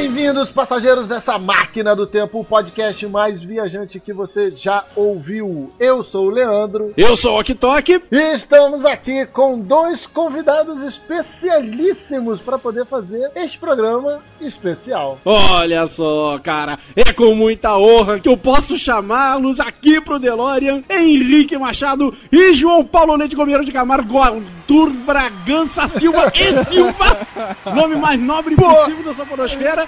Bem-vindos, passageiros dessa máquina do tempo, o podcast mais viajante que você já ouviu. Eu sou o Leandro. Eu sou o Ok E estamos aqui com dois convidados especialíssimos para poder fazer este programa especial. Olha só, cara, é com muita honra que eu posso chamá-los aqui pro DeLorean Henrique Machado e João Paulo Leite Gomeiro de Camargo, Arthur Bragança Silva e Silva, nome mais nobre possível da podosfera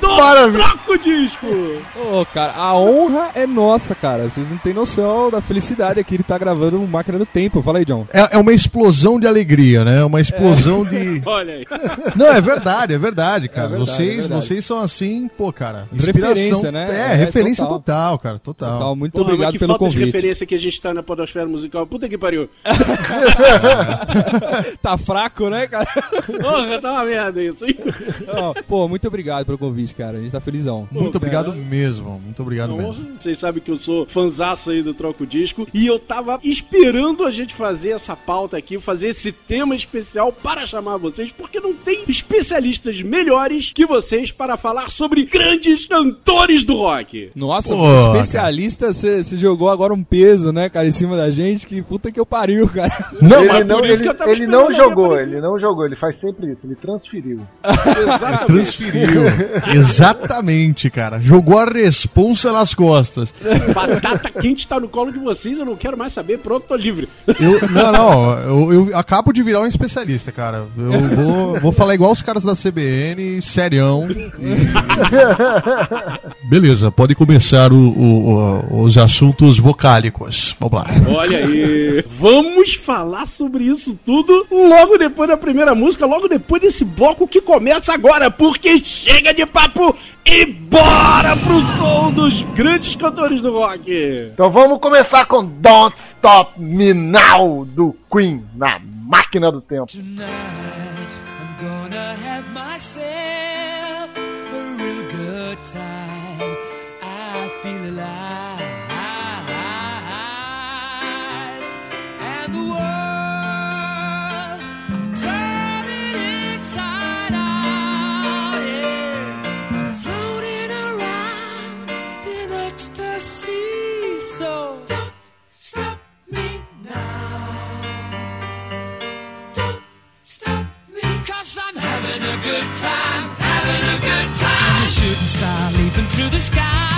do Maravilha. Troco Disco. Ô, cara, a honra é nossa, cara. Vocês não têm noção da felicidade aqui de estar gravando Máquina do Tempo. Fala aí, John. É, é uma explosão de alegria, né? Uma explosão de. Olha aí. Não, é verdade, é verdade, cara. verdade, vocês, é verdade. vocês são assim, pô, cara. Referência, né? É, É, referência total. total. cara, total. Total, muito mas obrigado que pelo falta de convite. referência que a gente tá na podosfera musical. Puta que pariu. tá fraco, né, cara? Porra, tá uma merda isso. hein? Ó, pô, muito obrigado pelo convite, cara. A gente tá felizão. Muito Pô, obrigado cara. mesmo, muito obrigado Porra, mesmo. Vocês sabem que eu sou fanzaço aí do Troco Disco e eu tava esperando a gente fazer essa pauta aqui, fazer esse tema especial para chamar vocês, porque não tem especialistas melhores que vocês para falar sobre grandes cantores do rock. Nossa, Pô, especialista, você jogou agora um peso, né, cara, em cima da gente. Que puta que eu pariu, cara. Não, ele mas não, ele, ele não jogou, ele não jogou, ele faz sempre isso, ele transferiu. Exatamente. transferiu. Exatamente, cara. Jogou a responsa nas costas. Batata quente tá no colo de vocês, eu não quero mais saber, pronto, tô livre. Eu, não, não, eu, eu acabo de virar um especialista, cara. Eu vou, vou falar igual os caras da CBN, serião. e- Beleza, pode começar o- o- os assuntos vocálicos. Vamos lá. Olha aí. Vamos falar sobre isso tudo logo depois da primeira música, logo depois desse bloco que começa agora, porque chega de papo e bora pro som dos grandes cantores do rock. Então vamos começar com Don't Stop Me Now do Queen na máquina do tempo. Tonight I'm gonna have myself good time, having a good time. Shooting star leaping through the sky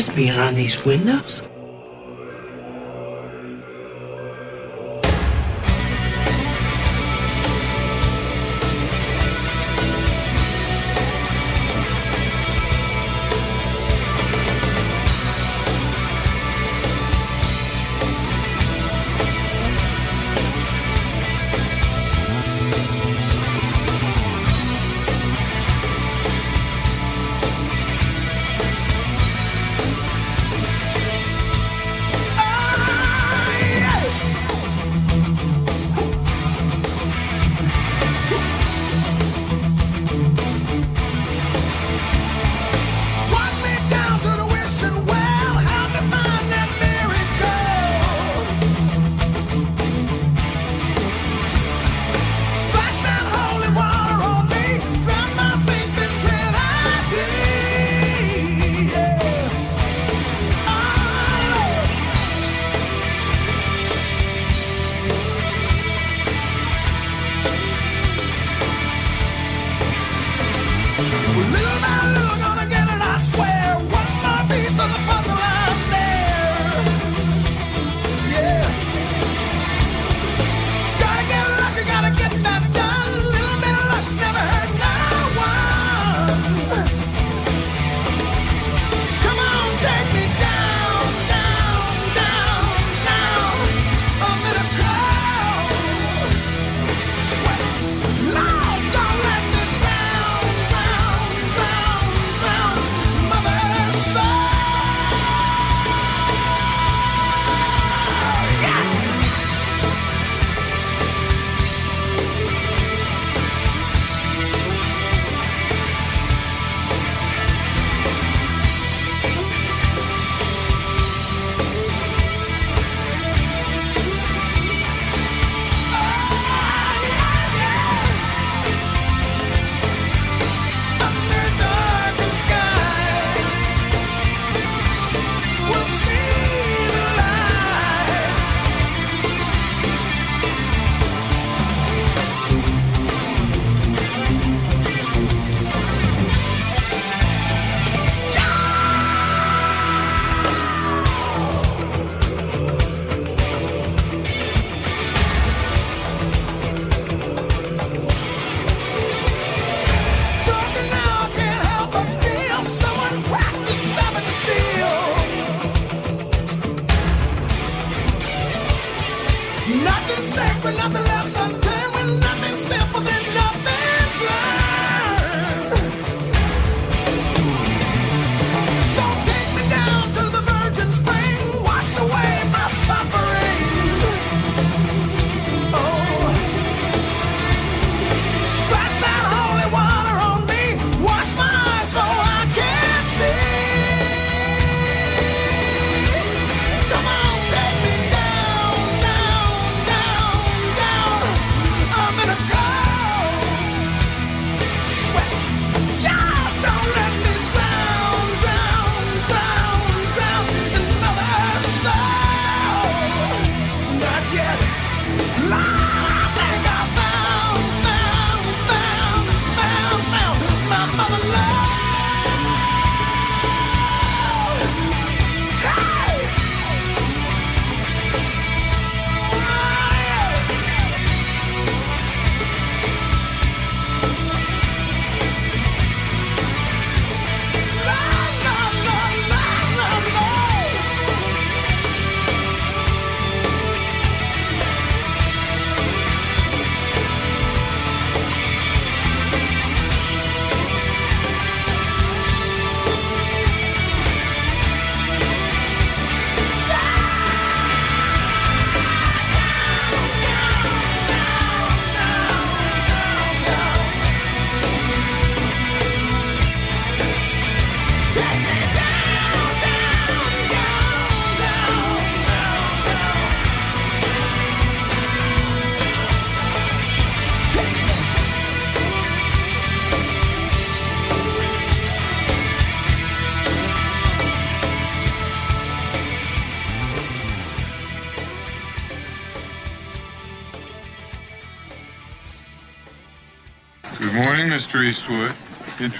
crispy behind these windows.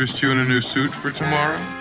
interest you in a new suit for tomorrow?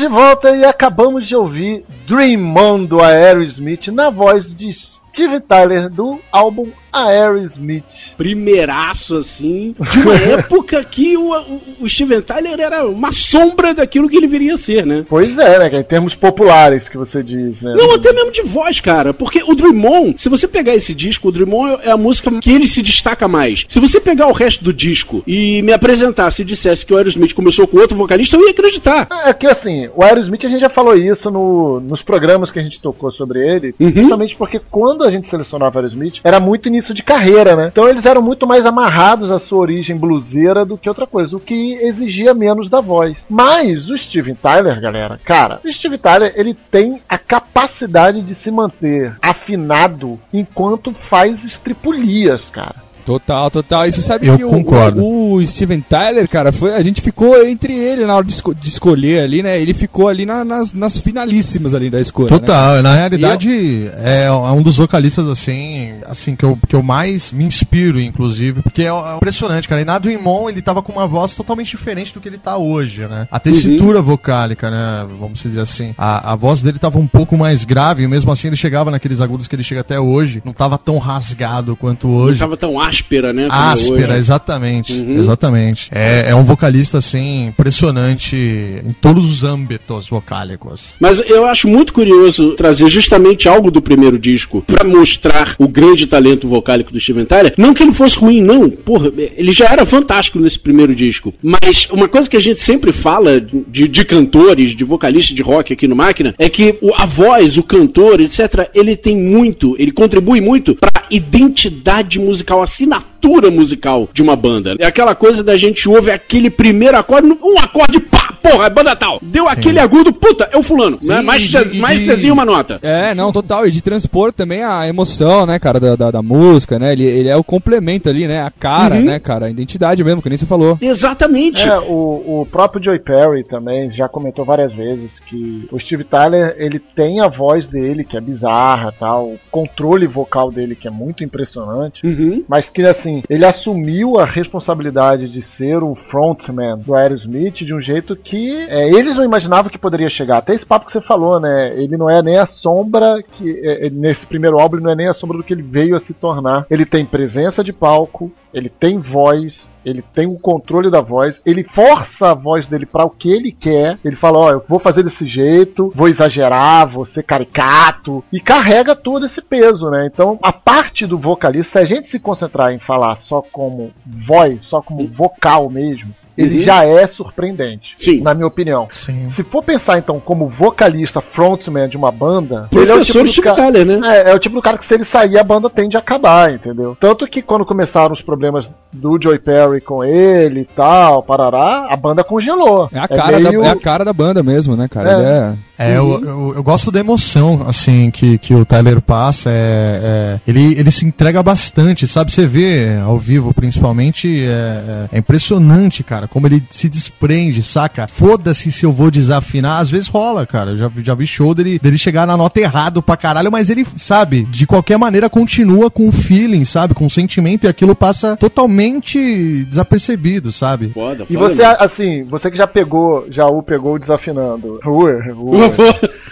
De volta e acabamos de ouvir Dream On do Aerosmith na voz de Steve Tyler do álbum Aerosmith. Primeiraço, assim. De uma época que o, o, o Steven Tyler era uma sombra daquilo que ele viria a ser, né? Pois é, né? Em termos populares que você diz, né? Não, até mesmo de voz, cara. Porque o Dream On, se você pegar esse disco, o Dream On é a música que ele se destaca mais. Se você pegar o resto do disco e me apresentasse e dissesse que o Aerosmith começou com outro vocalista, eu ia acreditar. É que assim, o Aerosmith a gente já falou isso no- nos programas que a gente tocou sobre ele, Uhum. justamente porque quando a gente selecionava Aerosmith, era muito início de carreira, né? Então eles eram muito mais amarrados à sua origem bluseira do que outra coisa, o que exigia menos da voz. Mas o Steven Tyler, galera, cara, o Steven Tyler, ele tem a capacidade de se manter afinado enquanto faz estripulias, cara. Total, total. E você sabe Eu que o- concordo. O, o Steven Tyler, cara, foi, a gente ficou entre ele na hora de, esco- de escolher ali, né? Ele ficou ali na- nas, nas finalíssimas ali da escolha. né? Total, na realidade é, é um dos vocalistas assim, assim que eu, que eu mais me inspiro, inclusive, porque é, é impressionante, cara. E na Dream On ele tava com uma voz totalmente diferente do que ele tá hoje, né? A tessitura vocálica, né? Vamos dizer assim. A, a voz dele tava um pouco mais grave, e mesmo assim ele chegava naqueles agudos que ele chega até hoje. Não tava tão rasgado quanto Não hoje. tava tão áspera, né? como Áspera, hoje. exatamente. Uhum. Exatamente. É, é um vocalista, assim, impressionante em todos os âmbitos vocálicos. Mas eu acho muito curioso trazer justamente algo do primeiro disco pra mostrar o grande talento vocálico do Steven Tyler. Não que ele fosse ruim, não. Porra, ele já era fantástico nesse primeiro disco. Mas uma coisa que a gente sempre fala de, de cantores, de vocalistas de rock aqui no Máquina, é que a voz, o cantor, etc., ele tem muito, ele contribui muito pra identidade musical, assinatura musical de uma banda. É aquela coisa da gente ouve aquele primeiro acorde, um acorde, pá, porra, é banda tal. Deu aquele agudo, puta, é o fulano. Sim, né? Mais, e de- mais de- Cezinho uma nota. É, não, total. E de transpor também a emoção, né, cara, da, da, da música, né? Ele, ele é o complemento ali, né? A cara, Uhum. né, cara? A identidade mesmo, que nem você falou. Exatamente. É, o, o próprio Joey Perry também já comentou várias vezes que o Steve Tyler ele tem a voz dele que é bizarra, tal, o controle vocal dele que é muito impressionante, Uhum. mas que assim ele assumiu a responsabilidade de ser o frontman do Aerosmith de um jeito que é, eles não imaginavam que poderia chegar. Até esse papo que você falou, né? Ele não é nem a sombra que é, é, nesse primeiro álbum ele não é nem a sombra do que ele veio a se tornar. Ele tem presença de palco, ele tem voz, ele tem o controle da voz, ele força a voz dele para o que ele quer. Ele fala: Ó, eu vou fazer desse jeito, vou exagerar, vou ser caricato, e carrega todo esse peso, né? Então, a parte do vocalista, se a gente se concentrar em falar só como voz, só como vocal mesmo, ele Uhum. já é surpreendente, Sim. na minha opinião. Sim. Se for pensar então como vocalista frontman de uma banda, ele é o tipo do Steve ca- Tyler, né? é, é o tipo do cara que se ele sair a banda tende a acabar, entendeu? Tanto que quando começaram os problemas do Joey Perry com ele e tal, parará, a banda congelou. É a cara, meio- da, é a cara da banda mesmo, né, cara? É. Ele é... É, eu, eu, eu gosto da emoção, assim, que, que o Tyler passa. É, é- ele, ele se entrega bastante, sabe? Você vê ao vivo, principalmente, é, é- é impressionante, cara, como ele se desprende, saca? Foda-se se eu vou desafinar. Às vezes rola, cara. Eu já, já vi show dele, dele chegar na nota errado pra caralho, mas ele, sabe, de qualquer maneira continua com o feeling, sabe? Com o sentimento e aquilo passa totalmente desapercebido, sabe? Foda, E foda você, mesmo. assim, você que já pegou, já o pegou desafinando. Ua, ua.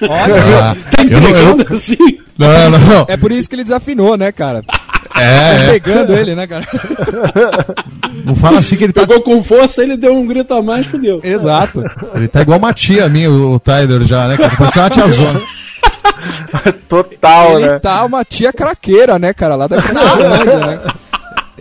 Ah, Tá eu não, eu, assim? não, não, não. é por isso que ele desafinou, né, cara? É, Tá pegando ele, né, cara? não fala assim que ele tá Pegou com força, ele deu um grito a mais, fudeu. Exato. Ele tá igual uma tia minha, o o Tyler já, né, cara? Parece uma tiazona. Total, ele né? tá uma tia craqueira, né, cara? Lá da Cracolândia, né?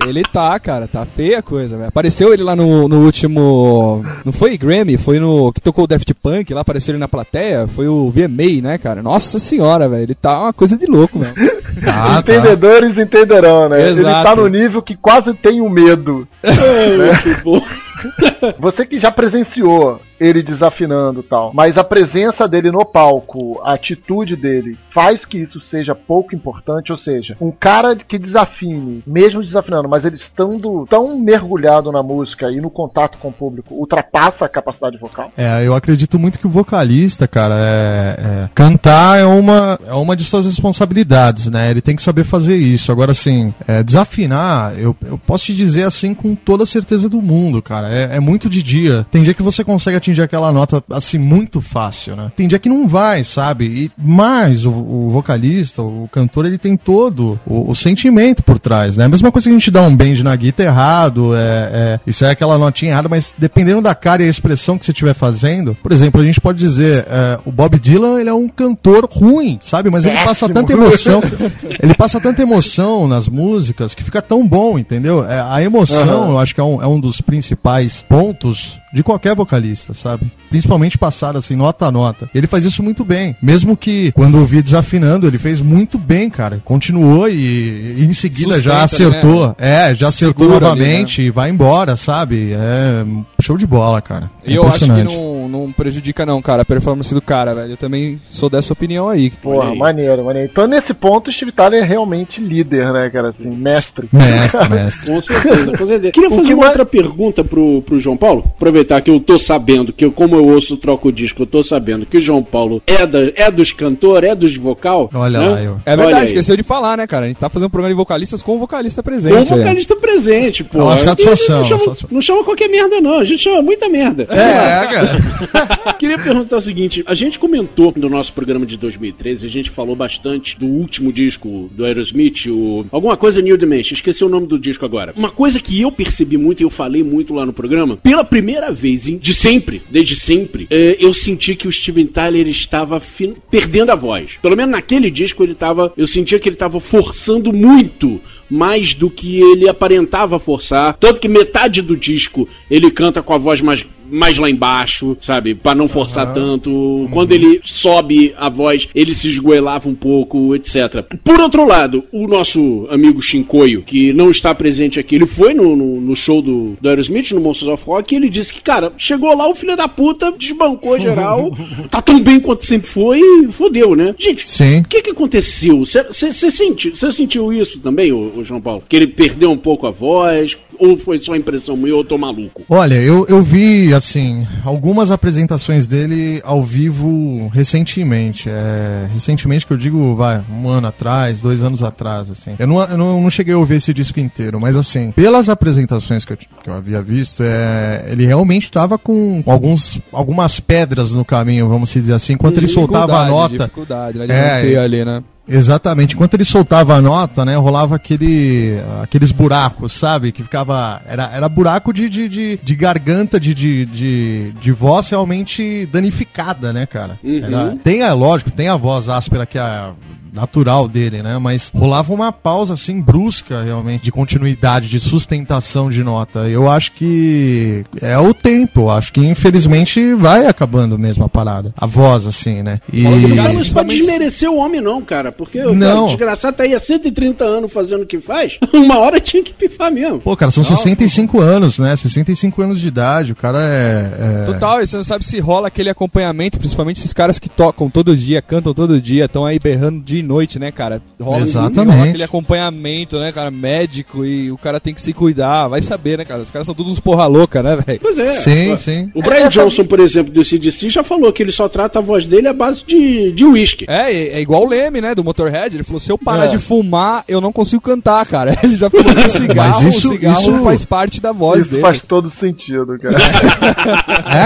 Ele tá, cara, tá feia a coisa, velho. Apareceu ele lá no, no último. Não foi Grammy, foi no. que tocou o Daft Punk, lá apareceu ele na plateia. Foi o VMA, né, cara? Nossa senhora, velho. Ele tá uma coisa de louco, velho. Tá, tá. Entendedores entenderão, né? Ele Exato. tá no nível que quase tem o medo. É, muito bom. Você que já presenciou ele desafinando tal, mas a presença dele no palco, a atitude dele, faz que isso seja pouco importante, ou seja, um cara que desafine, mesmo desafinando, mas ele estando tão mergulhado na música e no contato com o público, ultrapassa a capacidade vocal. É, eu acredito muito que o vocalista, cara, é, é- cantar é uma, é uma de suas responsabilidades, né? Ele tem que saber fazer isso. Agora, assim, é, desafinar, eu, eu posso te dizer assim com toda a certeza do mundo, cara. É, é muito de dia. Tem dia que você consegue atingir aquela nota, assim, muito fácil, né? Tem dia que não vai, sabe? E, mas o, o vocalista, o cantor, ele tem todo o, o sentimento por trás, né? A mesma coisa que a gente dá um bend na guitarra errado, é, é, isso é aquela notinha errada, mas dependendo da cara e a expressão que você estiver fazendo, por exemplo, a gente pode dizer, é, o Bob Dylan, ele é um cantor ruim, sabe? Mas ele passa tanta emoção, ele passa tanta emoção nas músicas que fica tão bom, entendeu? É, a emoção, Aham. eu acho que é um, é um dos principais pontos de qualquer vocalista, sabe? Principalmente passado assim, nota a nota. Ele faz isso muito bem. Mesmo que quando eu vi desafinando, ele fez muito bem, cara. Continuou e, e em seguida já Sustenta, acertou. É, já acertou Segura ali, novamente e vai embora, sabe? É show de bola, cara. É E eu acho que não, não, não prejudica não, cara, a performance do cara, velho. Eu também sou dessa opinião aí. Porra, aí. maneiro, maneiro. Então, nesse ponto, o Steve Tyler é realmente líder, né, cara? Assim, mestre. Mestre, mestre. Com certeza, com certeza. Queria fazer que uma mais- outra pergunta pro, pro João Paulo. Aproveitar que eu tô sabendo, que eu, como eu ouço o troco disco, eu tô sabendo que o João Paulo é, da, é dos cantores, é dos vocal. Olha né? lá, eu. É verdade, aí. esqueceu de falar, né, cara? A gente tá fazendo um programa de vocalistas com o vocalista presente. Com o aí. vocalista presente, pô. É uma satisfação, Não chama, satisfação. não chama qualquer merda, não. A gente chama muita merda. É, cara. Queria perguntar o seguinte: a gente comentou no nosso programa de 2013, a gente falou bastante do último disco do Aerosmith, o alguma coisa New Dimension, esqueci o nome do disco agora. Uma coisa que eu percebi muito e eu falei muito lá no programa, pela primeira vez, de sempre, desde sempre, eh, eu senti que o Steven Tyler estava fin- perdendo a voz. Pelo menos naquele disco ele estava, eu sentia que ele estava forçando muito mais do que ele aparentava forçar. Tanto que metade do disco ele canta com a voz mais, mais lá embaixo, sabe? Pra não forçar tanto. Quando ele sobe a voz, ele se esgoelava um pouco, etc. Por outro lado, o nosso amigo Shinkoio, que não está presente aqui, ele foi no, no, no show do, do Aerosmith, no Monsters of Rock, e ele disse que, cara, chegou lá, o filho da puta desbancou geral, tá tão bem quanto sempre foi e fodeu, né? Gente, o que, que aconteceu? Você sentiu, cê sentiu isso também, ô, ô João Paulo? Que ele perdeu um pouco a voz? Ou foi só impressão minha ou eu tô maluco? Olha, eu, eu vi, assim, algumas apresentações dele ao vivo recentemente. É, recentemente que eu digo, vai, um ano atrás, dois anos atrás, assim. Eu não, eu não, não cheguei a ouvir esse disco inteiro, mas assim, pelas apresentações que eu, que eu havia visto, é, ele realmente estava com alguns, algumas pedras no caminho, vamos dizer assim, enquanto ele soltava a nota. Dificuldade, né? De É, ali, né? Exatamente. Enquanto ele soltava a nota, né, rolava aquele, aqueles buracos, sabe? Que ficava. Era, era buraco de, de, de, de garganta, de, de, de, de voz realmente danificada, né, cara? Era, tem, a, lógico, tem a voz áspera que é a natural dele, né? Mas rolava uma pausa assim brusca, realmente, de continuidade, de sustentação de nota. Eu acho que é o tempo. Acho que infelizmente vai acabando mesmo a parada. A voz, assim, né? E. Mas não Cara, pode desmerecer o homem, não, cara. Porque o Não. cara, desgraçado tá aí há 130 anos fazendo o que faz. Uma hora tinha que pifar mesmo. Pô, cara, são 65 anos, né? 65 anos de idade, o cara é. é- Total, e você não sabe se rola aquele acompanhamento, principalmente esses caras que tocam todo dia, cantam todo dia, estão aí berrando dia e noite, né, cara? Rola, Exatamente. rola aquele acompanhamento, né, cara, médico, e o cara tem que se cuidar, vai saber, né, cara? Os caras são todos uns porra louca, né, velho? Pois é. Sim, Pô, sim. O Brian Essa- Johnson, por exemplo, do CDC, já falou que ele só trata a voz dele à base de de uísque. É, é é igual o Leme, né, do Motorhead, ele falou, se eu parar É. de fumar, eu não consigo cantar, cara. Ele já falou que o cigarro, Mas isso- o cigarro isso- faz parte da voz Isso dele. faz todo sentido, cara.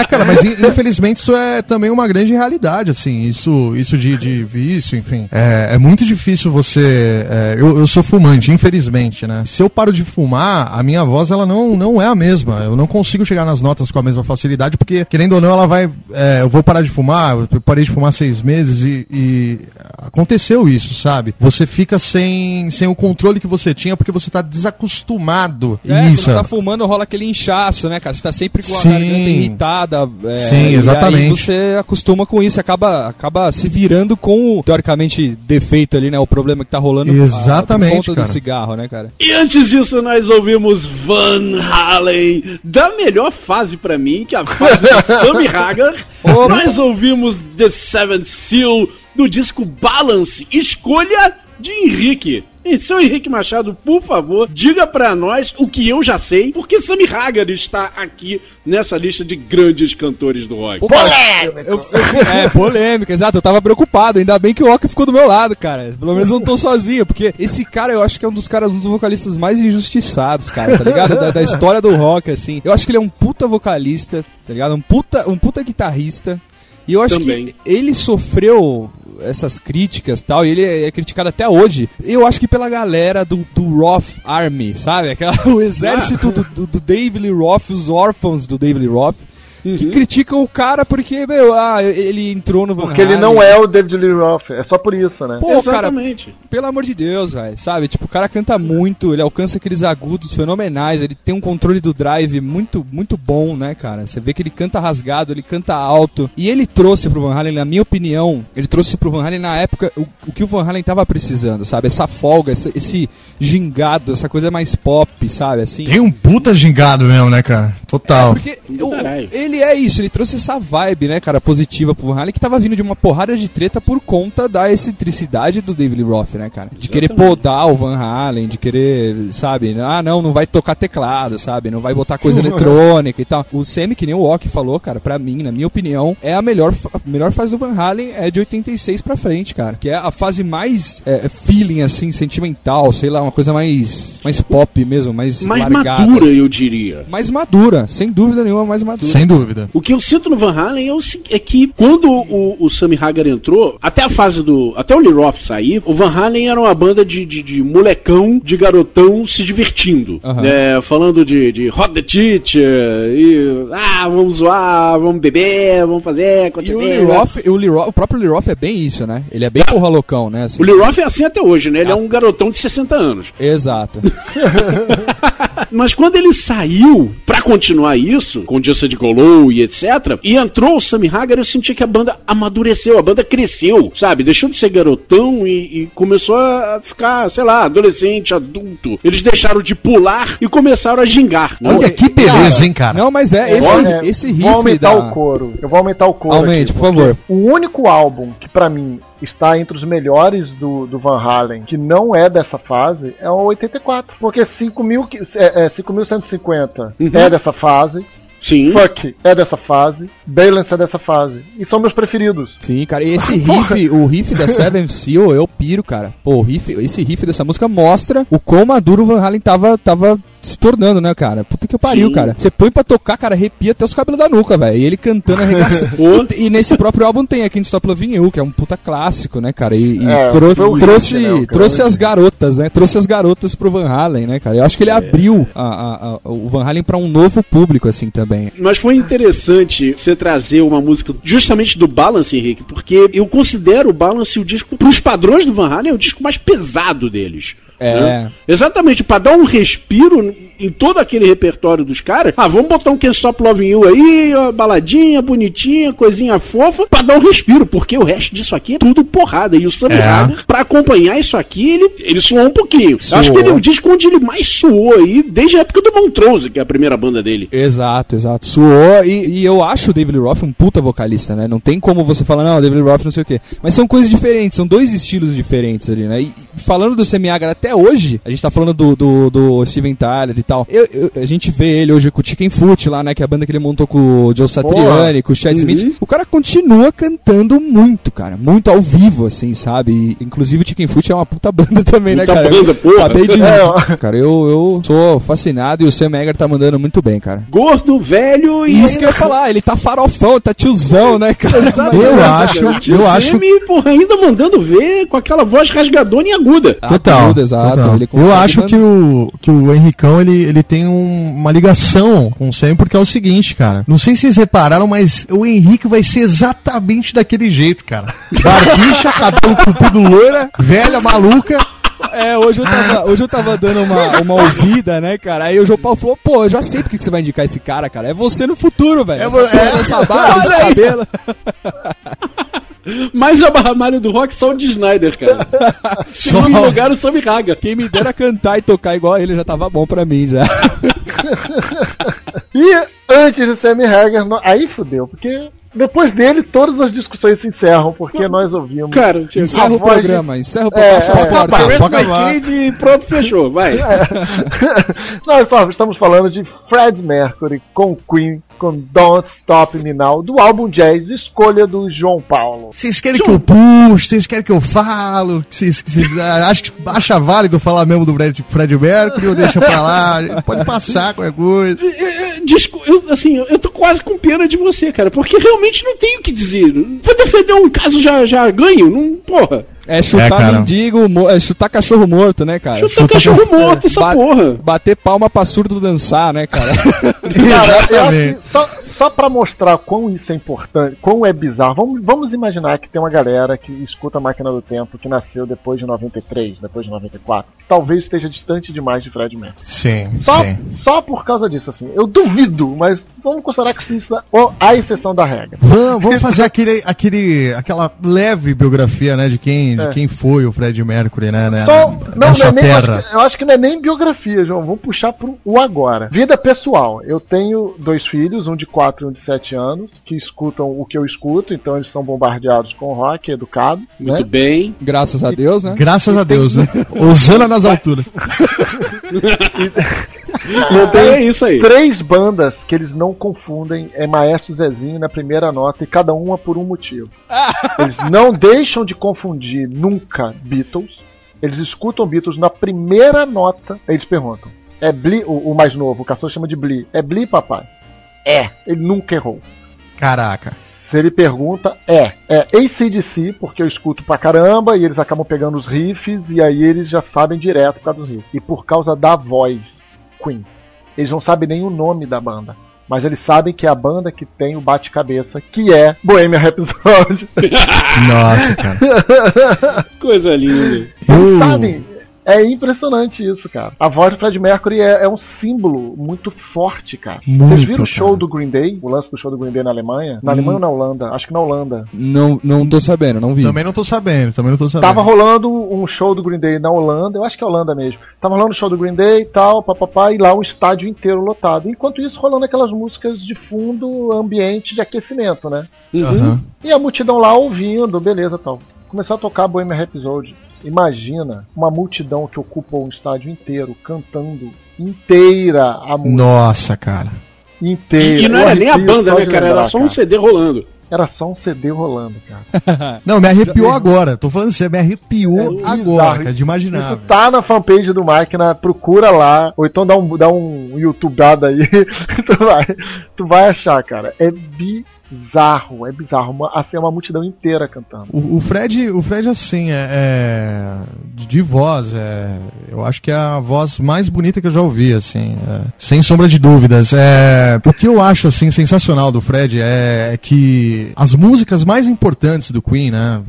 É, cara, mas in- infelizmente isso é também uma grande realidade, assim. Isso, isso de, de vício, enfim. É, é muito difícil você. é, eu, eu sou fumante, infelizmente, né? Se eu paro de fumar, a minha voz ela não, não é a mesma. Eu não consigo chegar nas notas com a mesma facilidade, porque, querendo ou não, ela vai. é, eu vou parar de fumar, eu parei de fumar seis meses e, e aconteceu isso, sabe? Você fica sem, sem o controle que você tinha porque você tá desacostumado. É, isso. quando você tá fumando, rola aquele inchaço, né, cara? Você tá sempre com a Sim. garganta irritada. é, Sim, exatamente. você acostuma com isso, acaba, acaba se virando com o, teoricamente, defeito ali, né? O problema que tá rolando Exatamente, ah, por conta cara. do cigarro, né, cara? E antes disso, nós ouvimos Van Halen, da melhor fase pra mim, que é a fase de Sammy Hagar. nós ouvimos The Seventh Seal, do disco Balance, escolha de Henrique. E seu Henrique Machado, por favor, diga pra nós o que eu já sei, porque Sammy Hagar está aqui nessa lista de grandes cantores do rock. Eu- eu- é, polêmica, exato. Eu tava preocupado. Ainda bem que o Oka ficou do meu lado, cara. Pelo menos eu não tô sozinho, porque esse cara eu acho que é um dos caras, um dos vocalistas mais injustiçados, cara, tá ligado? Da, da história do rock, assim. Eu acho que ele é um puta vocalista, tá ligado? Um puta, um puta guitarrista. E eu acho Também. que ele sofreu essas críticas e tal, e ele é criticado até hoje. Eu acho que pela galera do, do Roth Army, sabe? Aquela, o exército do, do, do David Lee Roth, os órfãos do David Lee Roth. Que criticam o cara porque, meu, ah, ele entrou no Van Porque ele Halen. não é o David Lee Roth. É só por isso, né? Pô, cara, Exatamente. pelo amor de Deus, velho, sabe? Tipo, o cara canta muito, ele alcança aqueles agudos fenomenais, ele tem um controle do drive muito, muito bom, né, cara? Você vê que ele canta rasgado, ele canta alto. E ele trouxe pro Van Halen, na minha opinião, ele trouxe pro Van Halen na época o, o que o Van Halen tava precisando, sabe? Essa folga, esse, esse gingado, essa coisa mais pop, sabe? Assim. Tem um puta gingado mesmo, né, cara? Total. Porque o- Caralho. ele ele é isso, ele trouxe essa vibe, né, cara, positiva pro Van Halen, que tava vindo de uma porrada de treta por conta da excentricidade do David Roth, né, cara? De querer podar o Van Halen, de querer, sabe, ah, não, não vai tocar teclado, sabe? Não vai botar coisa eletrônica e tal. O Semi, que nem o Walk falou, cara, pra mim, na minha opinião, é a melhor, a melhor fase do Van Halen é de 86 pra frente, cara. Que é a fase mais é, feeling, assim, sentimental, sei lá, uma coisa mais, mais pop mesmo, mais Mais largada, madura, assim. eu diria. Mais madura, sem dúvida nenhuma, mais madura. Sem dúvida. O que eu sinto no Van Halen é, o, é que quando o, o Sammy Hagar entrou, até a fase do. Até o Lee Roth sair, o Van Halen era uma banda de, de, de molecão, de garotão se divertindo. Aham. É, falando de, de Hot the Teacher, e. Ah, vamos zoar, vamos beber, vamos fazer, E o Lee Roth, o, Lee Roth- o próprio Lee Roth é bem isso, né? Ele é bem porra loucão, né? assim. O Lee Roth é assim até hoje, né? Ele é um garotão de 60 anos. Exato. Mas quando ele saiu pra continuar isso, com Just de Golou e etc, e entrou o Sammy Hagar, eu senti que a banda amadureceu, a banda cresceu, sabe? Deixou de ser garotão e, e começou a ficar, sei lá, adolescente, adulto. Eles deixaram de pular e começaram a gingar. Olha que beleza, hein, cara. Não, mas é, esse, é, esse riff Vou aumentar da... o coro. Eu vou aumentar o coro. Aumente, aqui, por favor. O único álbum que pra mim está entre os melhores do, do Van Halen, que não é dessa fase, é o 84. Porque 5.000 que- é, é, 5.150 Uhum. é dessa fase. Sim. Fuck é dessa fase. Balance é dessa fase. E são meus preferidos. Sim, cara, e esse riff, o riff da Seven Seal, eu piro, cara. Pô, o riff, esse riff dessa música mostra o quão maduro o Van Halen tava, tava se tornando, né, cara? Puta que pariu, Sim. cara. Você põe pra tocar, cara, arrepia até os cabelos da nuca, velho. E ele cantando, arregaçando. E, e nesse próprio álbum tem aqui Stop Loving You, que é um puta clássico, né, cara? E, e É, trou- foi o hit, trouxe, né, trouxe as garotas, né? Trouxe as garotas pro Van Halen, né, cara? Eu acho que ele abriu a- a- a- o Van Halen pra um novo público, assim, também. Mas foi interessante você trazer uma música justamente do Balance, Henrique, porque eu considero o Balance o disco, pros padrões do Van Halen, é o disco mais pesado deles. É. né? Exatamente, pra dar um respiro em todo aquele repertório dos caras. Ah, vamos botar um Can't Stop Loving You aí, ó, baladinha, bonitinha, coisinha fofa, pra dar um respiro, porque o resto disso aqui é tudo porrada. E o Sammy É. Hagar, pra acompanhar isso aqui, ele, ele suou um pouquinho. Eu acho que ele é o disco onde ele mais suou aí, desde a época do Montrose, que é a primeira banda dele. Exato, exato. Suou e, e eu acho o David Lee Roth um puta vocalista, né? Não tem como você falar, não, David Lee Roth não sei o quê. Mas são coisas diferentes, são dois estilos diferentes ali, né? E, falando do Semiagra até hoje, a gente tá falando do, do, do Steven Tyler e tal. Eu, eu- a gente vê ele hoje com o Chicken Foot lá, né? Que é a banda que ele montou com o Joe Satriani, com o Chad Uhum. Smith. O cara continua cantando muito, cara. Muito ao vivo, assim, sabe? E, inclusive o Chicken Foot é uma puta banda também, né, Puta cara? banda, Eu porra. Acabei de... É. Cara, eu, eu sou fascinado e o Sam Egger tá mandando muito bem, cara. Gordo, velho e. Isso que eu ia falar, ele tá farofão, tá tiozão, né, cara? Exatamente, Eu acho- tio eu acho- porra, ainda mandando ver com aquela voz rasgadona e aguda. Total. Tudo, exato. total. Ele Eu acho que o, que o Henricão ele, ele tem um- uma ligação com o Sam, porque é o seguinte, cara. Não sei se vocês repararam, mas o Henrique vai ser exatamente daquele jeito, cara. Barbicha, cabelo comprido loira, velha, maluca. É, hoje eu tava, hoje eu tava dando uma, uma ouvida, né, cara? Aí o João Paulo falou, pô, eu já sei porque que você vai indicar esse cara, cara. É você no futuro, velho. É Essa é. barba, esse cabelo. Mais a barramalho do rock só o de Snyder, cara. Segundo Só. lugar, o Sammy Haga. Quem me dera cantar e tocar igual ele já tava bom pra mim, já. E antes de Sammy Hagar, aí fudeu, porque depois dele todas as discussões se encerram, porque nós ouvimos. Cara, Encerra o voz de- programa, encerra o É, programa. é. my acabar. case e pronto, fechou. Vai. Nós só estamos falando de Fred Mercury com Queen, com Don't Stop Me Now, do álbum Jazz, escolha do João Paulo. Vocês querem que eu puxe, vocês querem que eu falo, vocês, que vocês ah, acham que acha válido falar mesmo do Fred, Fred Mercury ou deixa pra lá? Pode passar qualquer coisa. É, é, Disco, eu, assim, eu eu tô quase com pena de você, cara, porque realmente não tenho o que dizer. Vou defender um caso já, já ganho, não, porra. É chutar É, mendigo, é chutar cachorro morto, né, cara? Chutar cachorro morto, essa Ba- porra. Bater palma pra surdo dançar, né, cara? Cara, eu acho Exatamente. que só, só pra mostrar quão isso é importante, quão é bizarro, vamos, vamos imaginar que tem uma galera que escuta a Máquina do Tempo, que nasceu depois de 93, depois de 94, que talvez esteja distante demais de Fred Mercury. Sim, Só, sim. só por causa disso, assim. Eu duvido, mas vamos considerar que isso é a exceção da regra. Vamos, vamos fazer aquele, aquele, aquela leve biografia, né, de quem assim, de É. quem foi o Fred Mercury, né? né, Só, não, não nessa é nem, eu terra. acho, que, eu acho que não é nem biografia, João. Vamos puxar pro o agora. Vida pessoal. Eu tenho dois filhos, um de 4 e um de 7 anos, que escutam o que eu escuto, então eles são bombardeados com rock, educados. Muito né? bem. Graças a Deus, né? Graças a Deus, né? Osana nas alturas. Então é isso aí. Três bandas que eles não confundem é Maestro Zezinho na primeira nota e cada uma por um motivo. Eles não deixam de confundir nunca Beatles. Eles escutam Beatles na primeira nota. Eles perguntam: É Bli? O, o mais novo, o Castor chama de Bli. É Bli, papai? É. Ele nunca errou. Caraca. Se ele pergunta, é. É ACDC, porque eu escuto pra caramba e eles acabam pegando os riffs e aí eles já sabem direto por causa dos riffs. E por causa da voz, Queen. Eles não sabem nem o nome da banda. Mas eles sabem que é a banda que tem o bate-cabeça, que é Bohemian Rhapsody. Nossa, cara. Coisa linda. Eu- Sabe? É impressionante isso, cara. A voz do Fred Mercury é, é um símbolo muito forte, cara. Muito, Vocês viram o show do Green Day? O lance do show do Green Day na Alemanha? Na Alemanha ou na Holanda? Acho que na Holanda. Não, não tô sabendo, não vi. Também não tô sabendo, também não tô sabendo. Tava rolando um show do Green Day na Holanda, eu acho que é Holanda mesmo. Tava rolando o show do Green Day e tal, papapá, e lá um estádio inteiro lotado. Enquanto isso, rolando aquelas músicas de fundo, ambiente de aquecimento, né? Aham. E a multidão lá ouvindo, beleza tal. Começou a tocar Bohemian Rhapsody. Imagina uma multidão que ocupa um estádio inteiro, cantando inteira a música. Nossa, cara. Inteira. E, e não era nem a banda, só né, cara? Era lembrar, só um cara. CD rolando. Era só um CD rolando, cara. Não, me arrepiou agora. Tô falando sério, me arrepiou É agora, cara, de imaginar. Isso velho. tá na fanpage do Máquina, procura lá, ou então dá um, dá um YouTubeado aí, tu, vai, tu vai achar, cara. É bizarro, é bizarro. Uma, assim, é uma multidão inteira cantando. O, o Fred, o Fred assim, é, é- de, de voz, é, eu acho que é a voz mais bonita que eu já ouvi, assim, é, sem sombra de dúvidas. É, o que eu acho assim sensacional do Fred é, é que as músicas mais importantes do Queen, né,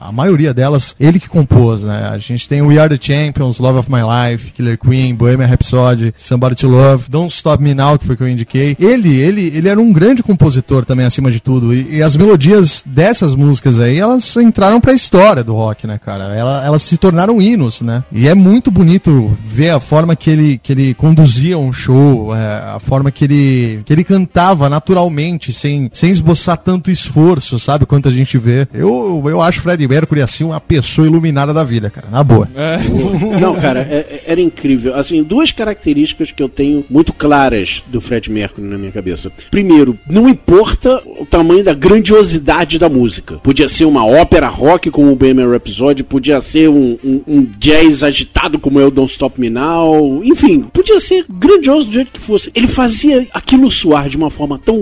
a maioria delas ele que compôs, né. A gente tem We Are the Champions, Love of My Life, Killer Queen, Bohemian Rhapsody, Somebody to Love, Don't Stop Me Now, que foi que eu indiquei. Ele, ele, ele era um grande compositor também acima de tudo e, e as melodias dessas músicas aí, elas entraram pra história do rock, né, cara? Ela- elas se tornaram hinos, né? E é muito bonito ver a forma que ele, que ele conduzia um show, é, a forma que ele, que ele cantava naturalmente, sem, sem esboçar tanto esforço, sabe? Quanto a gente vê. Eu, eu acho Fred Mercury assim uma pessoa iluminada da vida, cara, na boa. Não, cara, é- é- era incrível. Assim, duas características que eu tenho muito claras do Fred Mercury na minha cabeça. Primeiro, não importa o tamanho da grandiosidade da música. Podia ser uma ópera rock como o Bohemian Rhapsody, podia ser um, um- um jazz agitado como é o Don't Stop Me Now, enfim, podia ser grandioso do jeito que fosse. Ele fazia aquilo soar de uma forma tão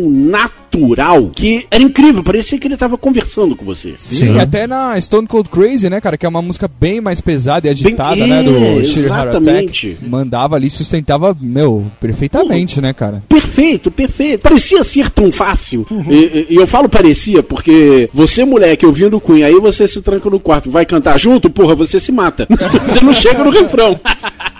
natural que era incrível, parecia que ele estava conversando com você. Sim, e até na Stone Cold Crazy, né, cara, que é uma música bem mais pesada e agitada, Bem- né, é, do Sheer Heart exatamente. Attack. Mandava ali, sustentava, meu, perfeitamente, né, cara. Perfeito, perfeito. Parecia ser tão fácil. E, e eu falo parecia porque você, moleque, ouvindo o Queen, aí você se tranca no quarto, vai cantar junto, porra, você se mata. você não chega no refrão.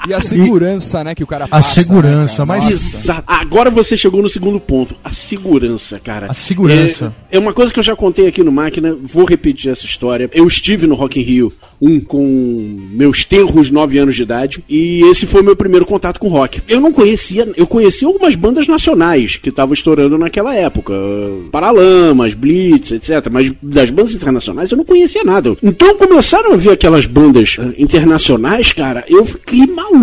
E a segurança, né, que o cara A passa. segurança, né, mas-. Exato. Agora você chegou no segundo ponto. A segurança, cara. A segurança. É, é uma coisa que eu já contei aqui no Máquina, vou repetir essa história. Eu estive no Rock in Rio 1 com meus tenros 9 anos de idade e esse foi meu primeiro contato com rock. Eu não conhecia, eu conhecia algumas bandas nacionais que estavam estourando naquela época. Paralamas, Blitz, etc. Mas das bandas internacionais eu não conhecia nada. Então começaram a ver aquelas bandas ah, internacionais, cara, eu fiquei maluco.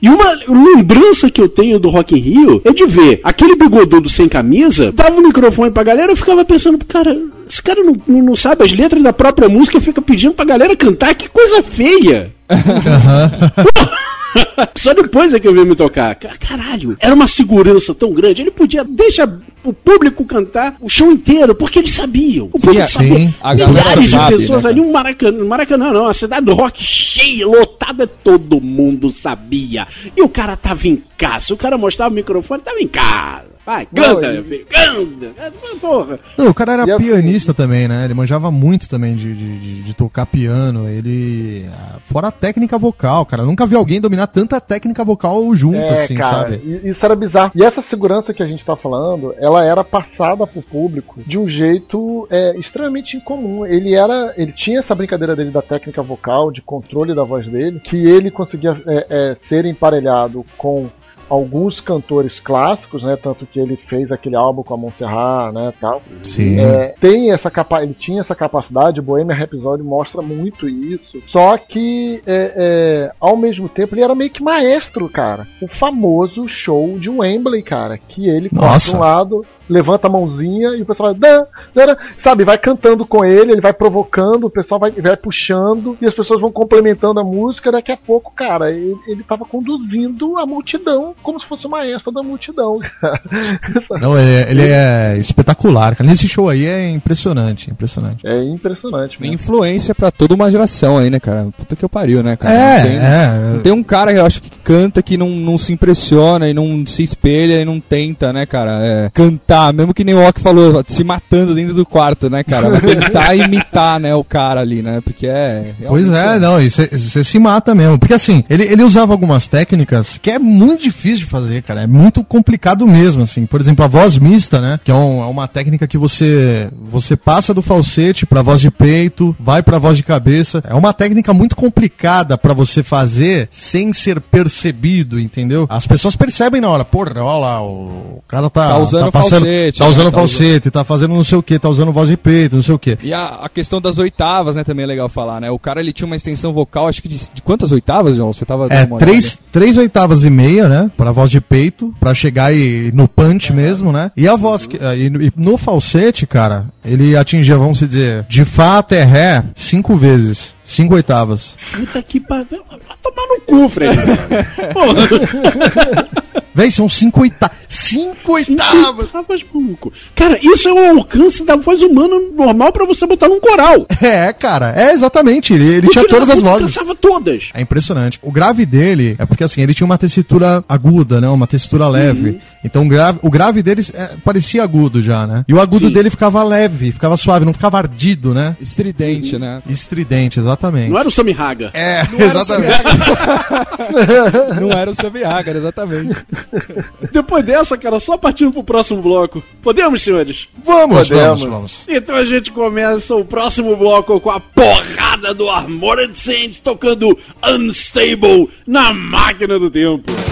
E uma lembrança que eu tenho do Rock in Rio é de ver aquele bigodudo sem camisa, dava o microfone pra galera, eu ficava pensando, cara, esse cara não, não, não sabe as letras da própria música e fica pedindo pra galera cantar, que coisa feia. Só depois é que eu vi me tocar. Ca- Caralho, era uma segurança tão grande. Ele podia deixar o público cantar o show inteiro, porque eles sabiam. O público sim, sabia. a galera Milhares sabe, de pessoas né, ali, um Maracanã, Maracanã não, a cidade do rock cheia, lotada, todo mundo sabia. E o cara tava em casa. O cara mostrava o microfone, tava em casa. Vai, canta, meu filho, canta. É, Porra. Não, o cara era E assim- pianista também, né? Ele manjava muito também de, de, de- de tocar piano. Ele. ah, Fora a técnica vocal, cara. Eu nunca vi alguém dominar tanta técnica vocal junto, É, assim, cara, sabe? e- isso era bizarro. E essa segurança que a gente tá falando, ela era passada pro público de um jeito é, extremamente incomum. Ele era, ele tinha essa brincadeira dele da técnica vocal, de controle da voz dele, que ele conseguia é, é, ser emparelhado com alguns cantores clássicos, né? Tanto que ele fez aquele álbum com a Montserrat, né, tal. Sim. É, tem essa capa ele tinha essa capacidade, o Bohemian Rhapsody mostra muito isso. Só que, é, é, ao mesmo tempo, ele era meio que maestro, cara. O famoso show de Wembley, cara, que ele Nossa. um lado, levanta a mãozinha e o pessoal vai, "Dan, dan, dan", sabe, vai cantando com ele, ele vai provocando, o pessoal vai, vai puxando e as pessoas vão complementando a música. Daqui a pouco, cara, ele, ele tava conduzindo a multidão como se fosse o maestro da multidão, cara. Não, ele, é- ele é espetacular, cara. Nesse show aí é impressionante, impressionante. É impressionante, mesmo. influência pra toda uma geração aí, né, cara? Puta que eu pariu, né, cara? É, Não tem, é. não tem um cara, eu acho, que canta que não, não se impressiona e não se espelha e não tenta, né, cara? É, cantar, mesmo que nem o Ock falou, se matando dentro do quarto, né, cara? Vai tentar imitar, né, o cara ali, né? Porque é. Pois realmente é, não, e você se mata mesmo. Porque assim, ele, ele usava algumas técnicas que é muito difícil de fazer, cara. É muito complicado mesmo, assim. Por exemplo, a voz mista, né? Que é, um- é uma técnica que você você passa do falsete pra voz de peito, vai pra voz de cabeça. É uma técnica muito complicada pra você fazer sem ser percebido, entendeu? As pessoas percebem na hora, porra, olha lá, o, cara tá, Tá usando passando, falsete, tá né? usando Tá falsete, tá fazendo não sei o que, tá usando voz de peito, não sei o que. E a, a questão das oitavas, né, também é legal falar, né? O cara ele tinha uma extensão vocal, acho que de, de quantas oitavas, João? Você tava É, três, três oitavas e meia, né? Pra voz de peito, pra chegar e, no punch mesmo, né? E a voz, que- e, no- e no falsete, cara, ele atingia, vamos dizer, de Fá até Ré, cinco vezes. Cinco oitavas. Puta que pariu. Vai tomar no cu, Fred. Véi, são cinco oitavas. Cinco oitavas! Oitavas, maluco. Cara, isso é um alcance da voz humana normal pra você botar num coral. É, cara, é exatamente. Ele, ele O tinha todas da as vozes. Cansava todas. É impressionante. O grave dele é porque assim, ele tinha uma tessitura aguda, né? Uma tessitura leve. Então o grave, o grave dele é, parecia agudo já, né? E o agudo Sim. dele ficava leve, ficava suave, não ficava ardido, né? Estridente, né? Estridente, exatamente. Não era o Sammy Haga. É, exatamente. Não era o Sammy Hagar, exatamente. Depois dessa, cara, só partindo pro próximo bloco. Podemos, senhores? Vamos, Podemos. vamos, vamos. Então a gente começa o próximo bloco com a porrada do Armored Saints tocando Unstable na máquina do tempo.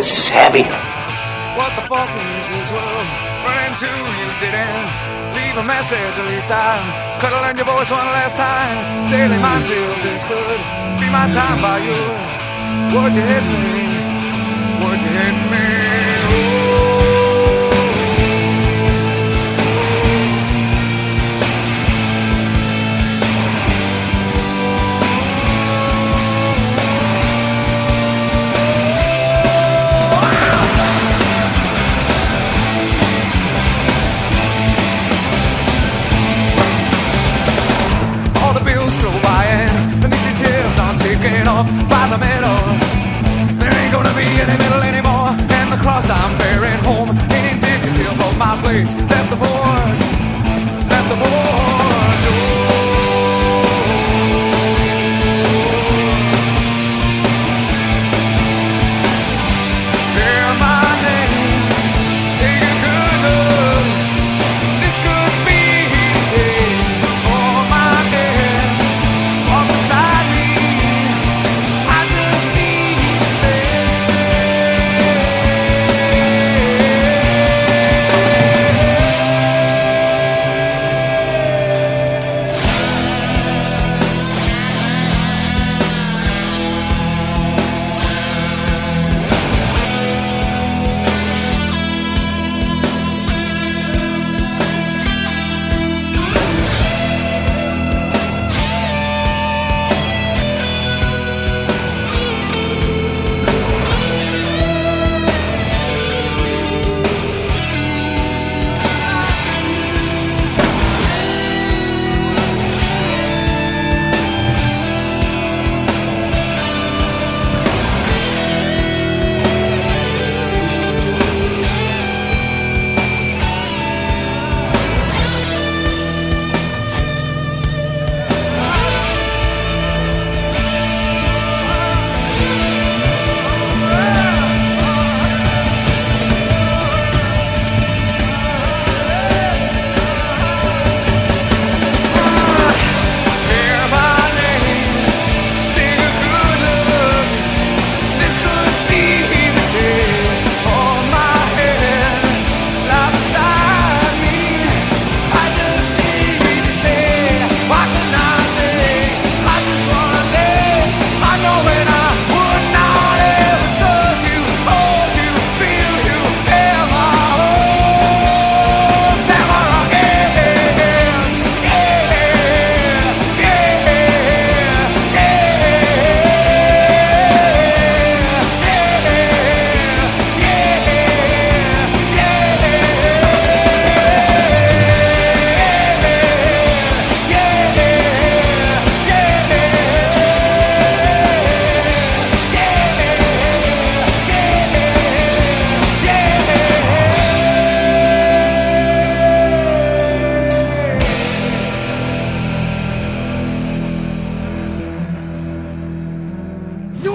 This is heavy. What the fuck is this world? Run into you didn't leave a message. At least I could have learned your voice one last time. Daily minefield, this could be my time by you. Would you hit me? Would you hit me? Any middle anymore. And the cross I'm bearing home ain't indicative of my place. Left the boards, left the boards.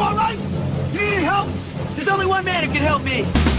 All right? You need help? There's only one man who can help me.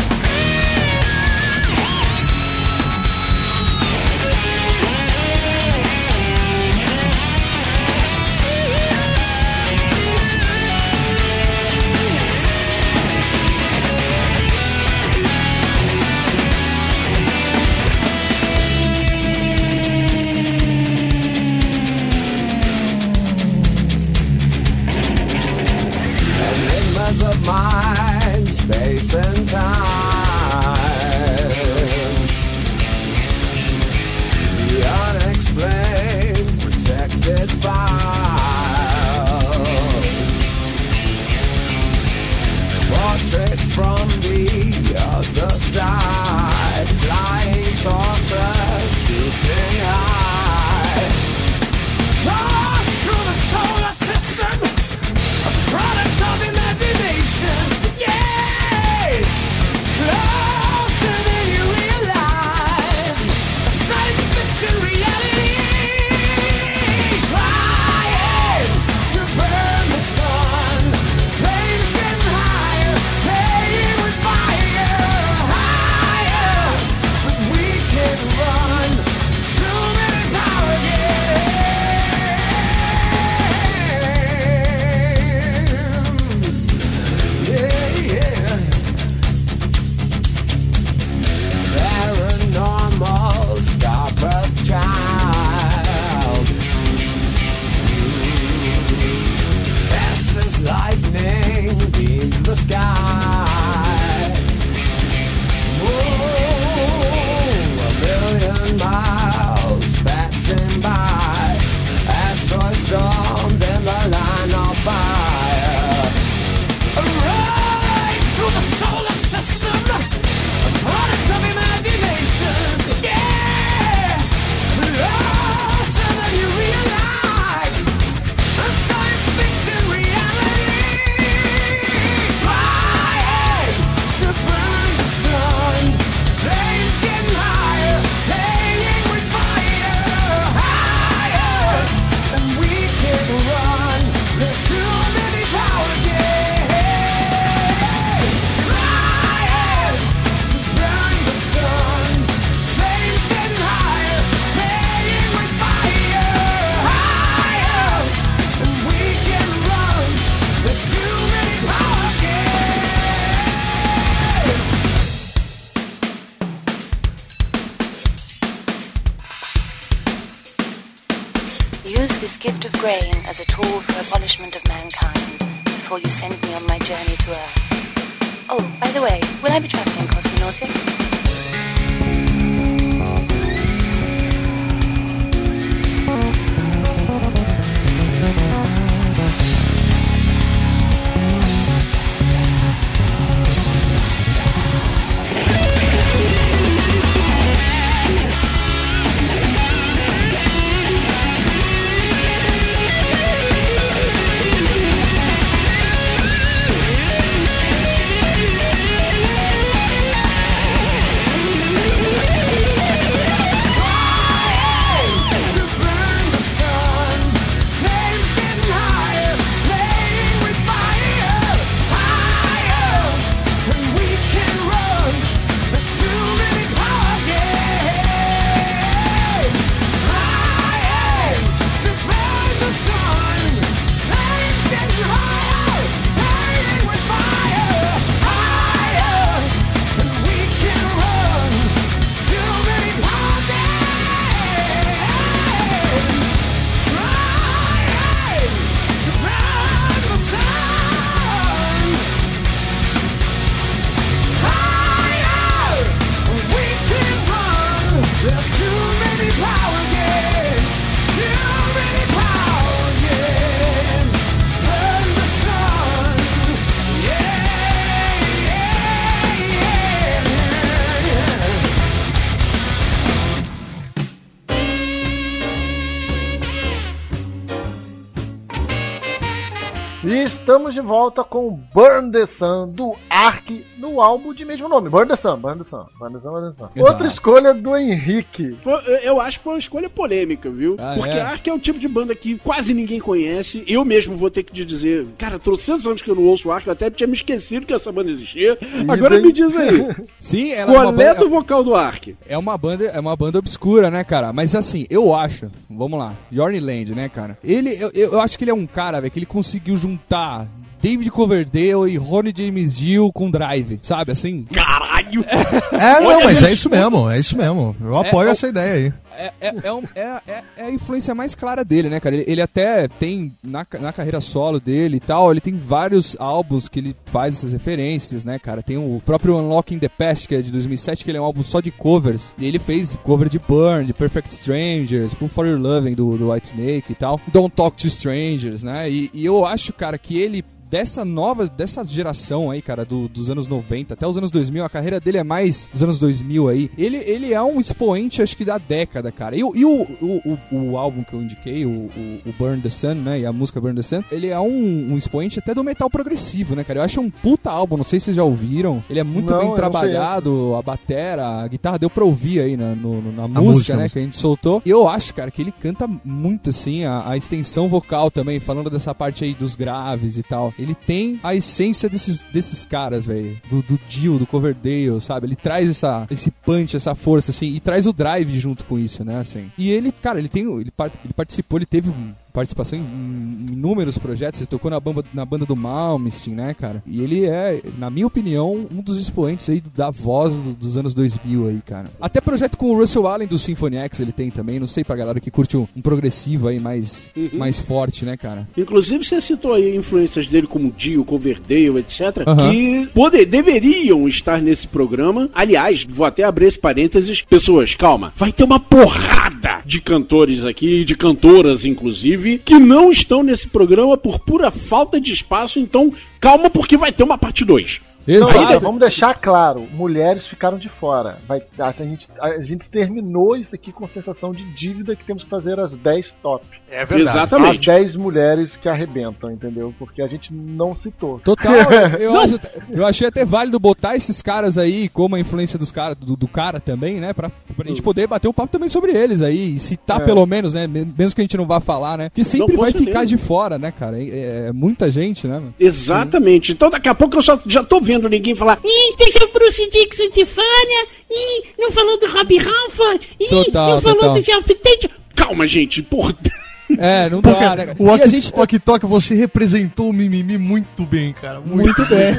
Volta com Burn the Sun do Ark no álbum de mesmo nome. Burn the Sun, Burn the Sun, Burn the Sun, Burn the Sun. Exato. Outra escolha do Henrique. Foi- eu acho que foi uma escolha polêmica, viu? Ah, Porque é? Ark é o tipo de banda que quase ninguém conhece. Eu mesmo vou ter que te dizer, cara, trocentos anos que eu não ouço Ark, eu até tinha me esquecido que essa banda existia. Agora me diz aí, Sim, ela é uma, qual é banda, do vocal do Ark? é uma banda, é uma banda obscura, né, cara? Mas assim, eu acho, vamos lá, Yorny Land, né, cara? Ele, eu, eu acho que ele é um cara, velho, que ele conseguiu juntar David Coverdale e Ronnie James Dio com Drive, sabe, assim? Caralho! É, não, Olha, mas é isso mesmo, é isso mesmo. Eu apoio é- essa ideia aí. É, é, é, um- é- é- é a influência mais clara dele, né, cara? Ele, ele até tem, na, na carreira solo dele e tal, ele tem vários álbuns que ele faz essas referências, né, cara? Tem o próprio Unlocking the Past, que é de 2007, que ele é um álbum só de covers. E ele fez cover de Burn, de Perfect Strangers, From For Your Loving, do, do White Snake e tal. Don't Talk to Strangers, né? E, e eu acho, cara, que ele dessa nova, dessa geração aí, cara, do- dos anos 90 até os anos 2000, a carreira dele é mais dos anos 2000 aí. Ele, ele é um expoente, acho que da década, cara. E, o- e o, o, o, o álbum que eu indiquei, o, o, o Burn the Sun, né, e a música Burn the Sun, ele é um, um expoente até do metal progressivo, né, cara. Eu acho um puta álbum, não sei se vocês já ouviram. Ele é muito Não, bem trabalhado, a batera, a guitarra deu pra ouvir aí na, no- na música, música, né, que a gente soltou. E eu acho, cara, que ele canta muito, assim, a, a extensão vocal também, falando dessa parte aí dos graves e tal. Ele tem a essência desses, desses caras, velho. Do, do Dio, do Coverdale, sabe? Ele traz essa, esse punch, essa força, assim, e traz o drive junto com isso, né, assim. E ele, cara, ele tem, ele, par- ele participou, ele teve um participação em, inúmeros projetos, ele tocou na banda, na banda do Malmsteen, né, cara? E ele é, na minha opinião, um dos expoentes aí da voz do- dos anos 2000 aí, cara. Até projeto com o Russell Allen do Symphony X ele tem também, não sei pra galera que curte um, um progressivo aí mais, mais forte, né, cara? Inclusive, você citou aí influências dele como Dio, Coverdale, etc., Aham. que poder, deveriam estar nesse programa. Aliás, vou até abrir esse parênteses. Pessoas, calma. Vai ter uma porrada de cantores aqui, de cantoras, inclusive, que não estão nesse programa por pura falta de espaço. Então, calma, porque vai ter uma parte 2. Exato. então, vamos deixar claro, mulheres ficaram de fora. Vai, a, gente, a gente terminou isso aqui com sensação de dívida que temos que fazer as 10 top. É As Exatamente. 10 mulheres que arrebentam, entendeu? Porque a gente não citou. Total, eu, acho, eu achei até válido botar esses caras aí, como a influência dos cara, do, do cara também, né? Pra, pra gente poder bater um papo também sobre eles aí, e citar É. pelo menos, né? me- Mesmo que a gente não vá falar, né? Que sempre vai ficar de fora, né, cara? É, é muita gente, né? Exatamente. Então daqui a pouco eu só, já tô vendo ninguém falar. Ih, Deixa o Bruce Dixon de fora. Ih, não falou do Rob Halford. Ih, Total, não falou total. do Jeff Tate. calma, gente, porra. É, não dá, né? O E a Ok gente Tok, você representou o mimimi muito bem, cara. Muito, Muito bem.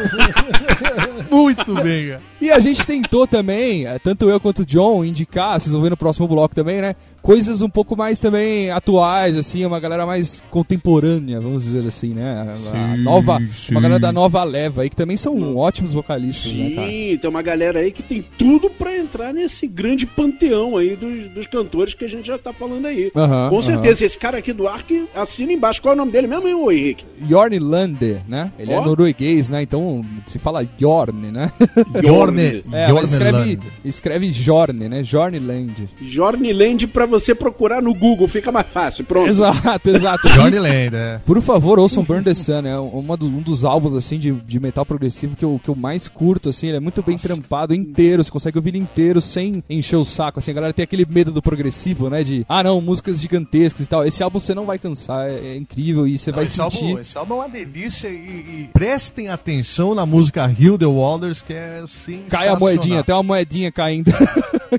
muito bem, cara. E a gente tentou também, eh, tanto eu quanto o John, indicar, vocês vão ver no próximo bloco também, né? Coisas um pouco mais também atuais, assim, uma galera mais contemporânea, vamos dizer assim, né? A Sim, nova, sim. uma galera da nova leva aí, que também são ótimos vocalistas, né, cara? Sim, tem uma galera aí que tem tudo pra entrar nesse grande panteão aí dos, dos cantores que a gente já tá falando aí. Com certeza, esse cara aqui do Ark assina embaixo. Qual é o nome dele mesmo, hein, ô Henrique? Jorn Lande, né? Ele é Ó. norueguês, né? Então se fala Jorn, né? Jorne, É, escreve, escreve Jorn, né? Jornland. Jornland pra você procurar no Google, fica mais fácil. Pronto. Exato, exato. Jorneland, é. Por favor, ouçam Burn the Sun, é uma do- um dos álbuns assim de, de metal progressivo que eu, que eu mais curto, assim, ele é muito bem trampado inteiro, você consegue ouvir ele inteiro sem encher o saco, assim, a galera tem aquele medo do progressivo, né, de, ah não, músicas gigantescas e tal, esse álbum você não vai cansar, é, é incrível e você vai esse, sentir... álbum, esse álbum é uma delícia e, e prestem atenção na música Hill the Walders, que é sensacional. Cai a moedinha, até uma moedinha caindo.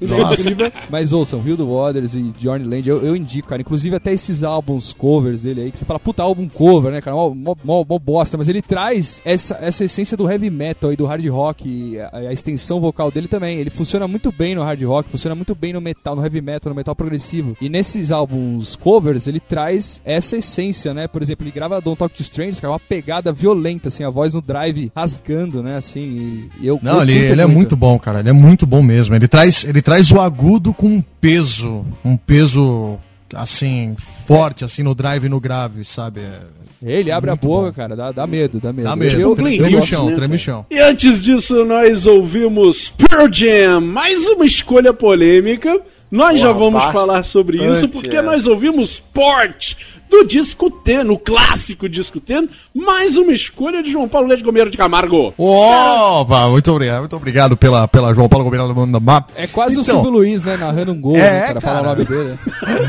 Nossa. Mas ouçam, Hill the Waters e Johnny Land, eu, eu indico, cara. Inclusive até esses álbuns covers dele aí, que você fala, puta, álbum cover, né, cara? Mó, mó, mó- mó bosta, mas ele traz essa, essa essência do heavy metal e do hard rock, a, a extensão vocal dele também. Ele funciona muito bem no hard rock, funciona muito bem no metal, no heavy metal, no metal progressivo. E nesses álbuns covers, ele traz essa essência, né? Por exemplo, ele grava Don't Talk to Strangers, que é uma pegada violenta, assim, a voz no drive rasgando, né, assim. E, eu Não, eu ele, curto ele é muito bom, cara. Ele é muito bom mesmo. Ele traz, ele traz o agudo com peso. Um peso, assim, forte, assim, no drive e no grave, sabe? É- Ele abre Muito a boca, bom. cara, dá, dá medo, dá medo. Dá medo. Eu, eu treme o chão, né, treme o chão. E antes disso, nós ouvimos Pearl Jam, mais uma escolha polêmica. Nós já Porra, vamos falar sobre isso porque é. nós ouvimos Port do disco T, no clássico disco T, mais uma escolha de João Paulo Leite Gomeiro de Camargo. Opa, muito obrigado, muito obrigado pela, pela João Paulo Gomes do Mundo da Map. É quase o Então, Silvio Luiz, né? Narrando um gol, É, né, cara, Fala o cara. nome dele.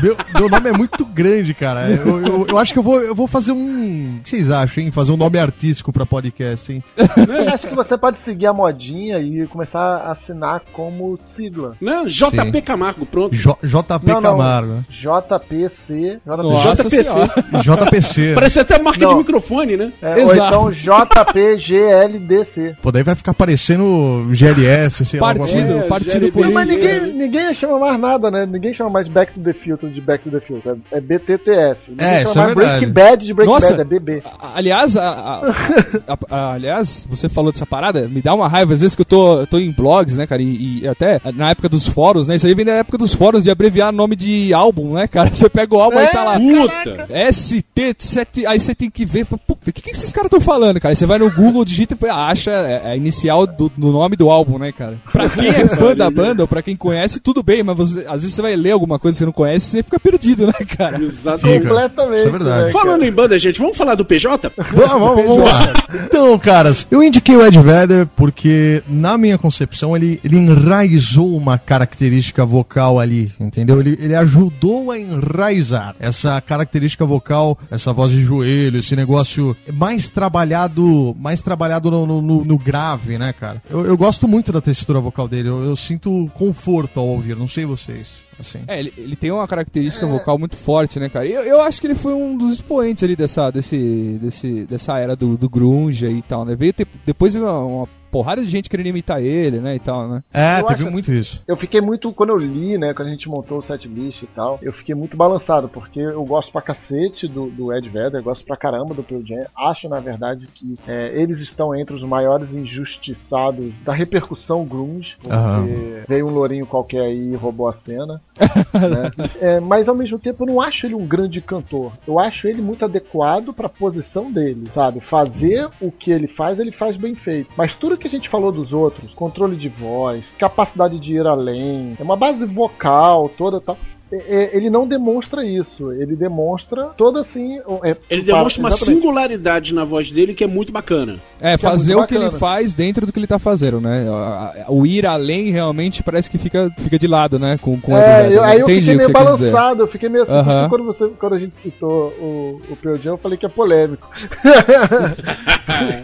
Meu, meu nome é muito grande, cara. Eu, eu- eu acho que eu vou, eu vou fazer um. O que vocês acham, hein? Fazer um nome artístico pra podcast, hein? Eu acho que você pode seguir a modinha e começar a assinar como sigla. Né? JP Sim. Camargo, pronto. J- JP Não, não. Camargo. JPC. JPC. Nossa JPC. JPC. né? Parece até marca Não. de microfone, né? É, ou Exato. então JPGLDC. Pô, daí vai ficar parecendo GLS, sei lá. Partido, coisa. É, partido GLB. político. Mas ninguém, ninguém chama mais nada, né? Ninguém chama mais de Back to the Future de Back to the Future. É é BTTF. Ninguém É, chama é mais verdade. Breaking Bad de Breaking Nossa. Bad, é BB. Aliás, a- a- a- a- aliás, você falou dessa parada, me dá uma raiva às vezes que eu tô, tô em blogs, né, cara, e, e até na época dos fóruns, né, isso aí vem da época dos fóruns de abreviar nome de álbum, né, cara, você pega o álbum É, e tá lá, Puta! ST7, aí você tem que ver, puta, o que, que esses caras estão falando, cara? Aí você vai no Google, digita e acha é, é a inicial do, do nome do álbum, né, cara? Pra quem é fã da banda ou pra quem conhece, tudo bem, mas você- às vezes você vai ler alguma coisa que você não conhece e você fica perdido, né, cara? Exatamente. Fica. Completamente. Isso é verdade. né, Falando em banda, gente, vamos falar do PJ? Vamos, vamos, vamos lá. Então, caras, eu indiquei o Ed Vedder porque, na minha concepção, ele, ele enraizou uma característica vocal ali, entendeu? Ele, ele ajudou a enraizar essa característica vocal, essa voz de joelho, esse negócio mais trabalhado, mais trabalhado no, no- no- grave, né, cara? Eu, eu gosto muito da textura vocal dele, eu, eu sinto conforto ao ouvir, não sei vocês. Assim. É, ele, ele tem uma característica vocal muito forte, né, cara? Eu, eu acho que ele foi um dos expoentes ali dessa, desse, desse, dessa era do, do grunge e tal, né? Veio ter- depois uma, uma porrada de gente querendo imitar ele, né, e tal, né? É, Eu teve acho- muito isso. Eu fiquei muito, quando eu li, né, quando a gente montou o setlist e tal, eu fiquei muito balançado, porque eu gosto pra cacete do, do Ed Vedder, gosto pra caramba do Pearl Jam. Acho, na verdade, que é, eles estão entre os maiores injustiçados da repercussão grunge, porque Aham. veio um lourinho qualquer aí e roubou a cena. né? É, mas ao mesmo tempo eu não acho ele um grande cantor. Eu acho ele muito adequado para a posição dele, sabe? Fazer o que ele faz, ele faz bem feito. Mas tudo que a gente falou dos outros, controle de voz, capacidade de ir além, é uma base vocal toda tal. é- é- ele não demonstra isso. Ele demonstra toda assim. é, Ele demonstra uma exatamente. singularidade na voz dele que é muito bacana. É, Que é fazer muito o que ele faz dentro do que ele tá fazendo, né? O ir além realmente parece que fica, fica de lado, né? Com, com o É, eu, Vedder. aí eu fiquei meio balançado, eu fiquei meio assim, porque quando, você, quando a gente citou o, o Pearl Jam, eu falei que é polêmico.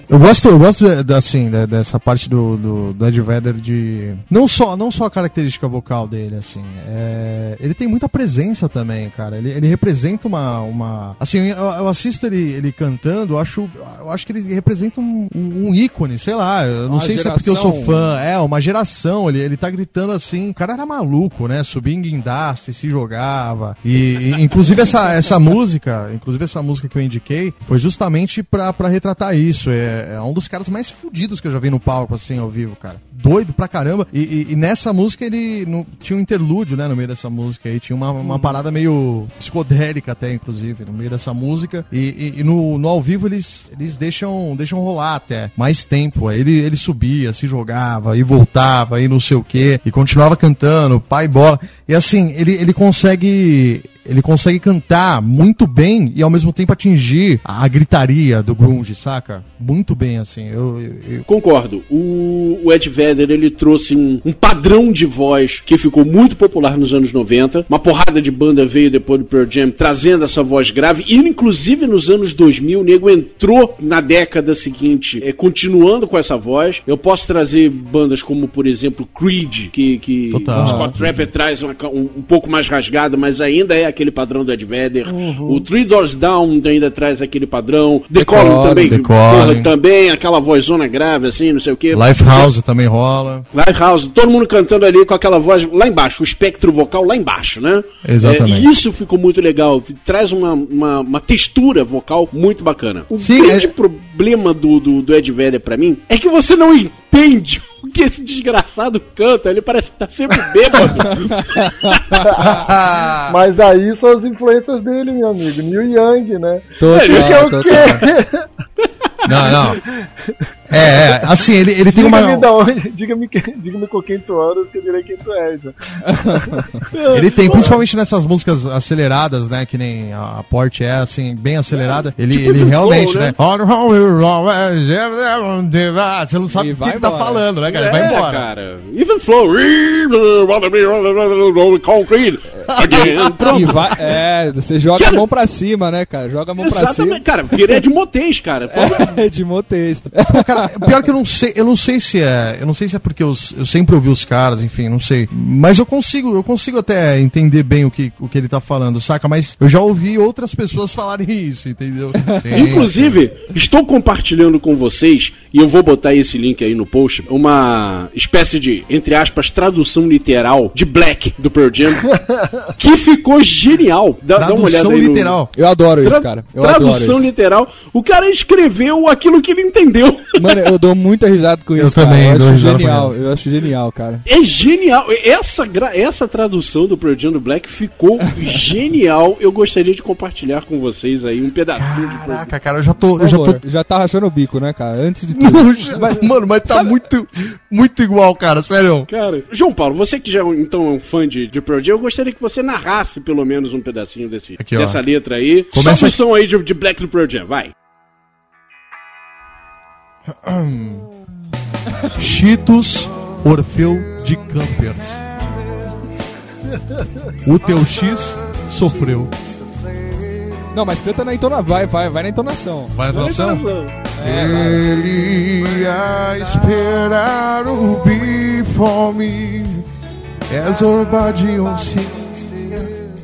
Eu gosto, eu gosto assim, dessa parte do, do, do Ed Vedder de. Não só, não só a característica vocal dele, assim. é, ele tem muita presença também, cara. Ele, ele representa uma. uma assim, eu, eu assisto ele, ele cantando, eu acho, eu acho que ele representa um, um, um ícone, sei lá. Eu não Uma sei se é porque eu sou geração. fã. É, uma geração. Ele, ele tá gritando assim. O cara era maluco, né? Subia em guindaste, se jogava. E, e, inclusive essa, essa música, inclusive essa música que eu indiquei, foi justamente pra, pra retratar isso. É, é um dos caras mais fudidos que eu já vi no palco, assim, ao vivo, cara. Doido pra caramba. E, e- e nessa música ele no- tinha um interlúdio, né, no meio dessa música aí. Tinha uma, uma parada meio psicodélica até, inclusive, no meio dessa música. E, e- e no, no ao vivo eles, eles deixam, deixam rolar até mais tempo. Aí Ele, ele subia, se jogava e voltava e não sei o quê. E continuava cantando, pai bola. E assim, ele, ele consegue ele consegue cantar muito bem e ao mesmo tempo atingir a gritaria do grunge, saca? Muito bem, assim. Eu, eu- eu- Concordo. O, o Ed Vedder ele trouxe um, um padrão de voz que ficou muito popular nos anos 90. Uma porrada de banda veio depois do Pearl Jam trazendo essa voz grave. E inclusive nos anos 2000 o nego entrou na década seguinte, eh, continuando com essa voz. Eu posso trazer bandas como, por exemplo, Creed, que, que Total. o Scott Trapper traz uma um, um pouco mais rasgada, mas ainda é aquele padrão do Ed Vedder. O Three Doors Down ainda traz aquele padrão. The, Calling Calling, também. The Calling. também, aquela vozona grave, assim, não sei o quê. Lifehouse também rola. Lifehouse, todo mundo cantando ali com aquela voz lá embaixo, o espectro vocal lá embaixo, né? Exatamente. É, e isso ficou muito legal, traz uma, uma, uma textura vocal muito bacana. O Sim, grande é- problema do, do, do Ed Vedder pra mim é que você não entende o que esse desgraçado canta, ele parece que tá sempre bêbado. Mas aí são as influências dele, meu amigo. Neil Young, né? Total, que é o total. quê? Não, não. É, é, assim, ele, ele tem uma. Diga-me da onde, diga-me, diga-me com quem tu andas que eu direi quem tu és. Ele tem, principalmente nessas músicas aceleradas, né? Que nem a Porte é, assim, bem acelerada. Ele, ele Even realmente, Flow, né? Você não sabe o que ele tá falando, né, cara? É, Vai embora. cara. Even Flow. Concrete. E vai, é, você joga Cara- a mão pra cima, né, cara? Joga a mão pra Exatamente, cara, vira de motês, cara. cima. É, de motexto. Pô, cara, pior que eu não sei, eu não sei se é, eu não sei se é porque eu, eu sempre ouvi os caras, enfim, não sei. Mas eu consigo, eu consigo até entender bem o que, o que ele tá falando, saca? Mas eu já ouvi outras pessoas falarem isso, entendeu? Sim, Inclusive, estou compartilhando com vocês, e eu vou botar esse link aí no post, uma espécie de, entre aspas, tradução literal de Black do Pearl Jam, que ficou genial. Dá, dá uma olhada tradução aí no- literal. Eu adoro isso, cara. Eu adoro tradução isso. literal. O cara escreveu aquilo que ele entendeu. Mano, eu dou muita risada com Eu isso, cara. também Eu dou acho risada genial. Eu acho genial, cara. É genial. Essa, gra- essa tradução do Pearl Jam do Black ficou genial. Eu gostaria de compartilhar com vocês aí um pedacinho de Pearl Jam. Caraca, cara, eu já tô, eu já tô já tá rachando o bico, né, cara? Antes de tudo. Não, já- mano, mas tá muito, muito igual, cara, sério. Cara, João Paulo, você que já então é um fã de, de Pearl Jam, eu gostaria que você narrasse pelo menos um pedacinho desse, Aqui, ó. dessa letra aí. Começa- o som aí de, de Black do Pearl Jam, vai. Cheetos Orfeu de Campers. O teu X sofreu. Não, mas canta na entonação. Vai, vai, vai na entonação. Vai a tradução? É. Ele ia esperar o before me as orba de oncinha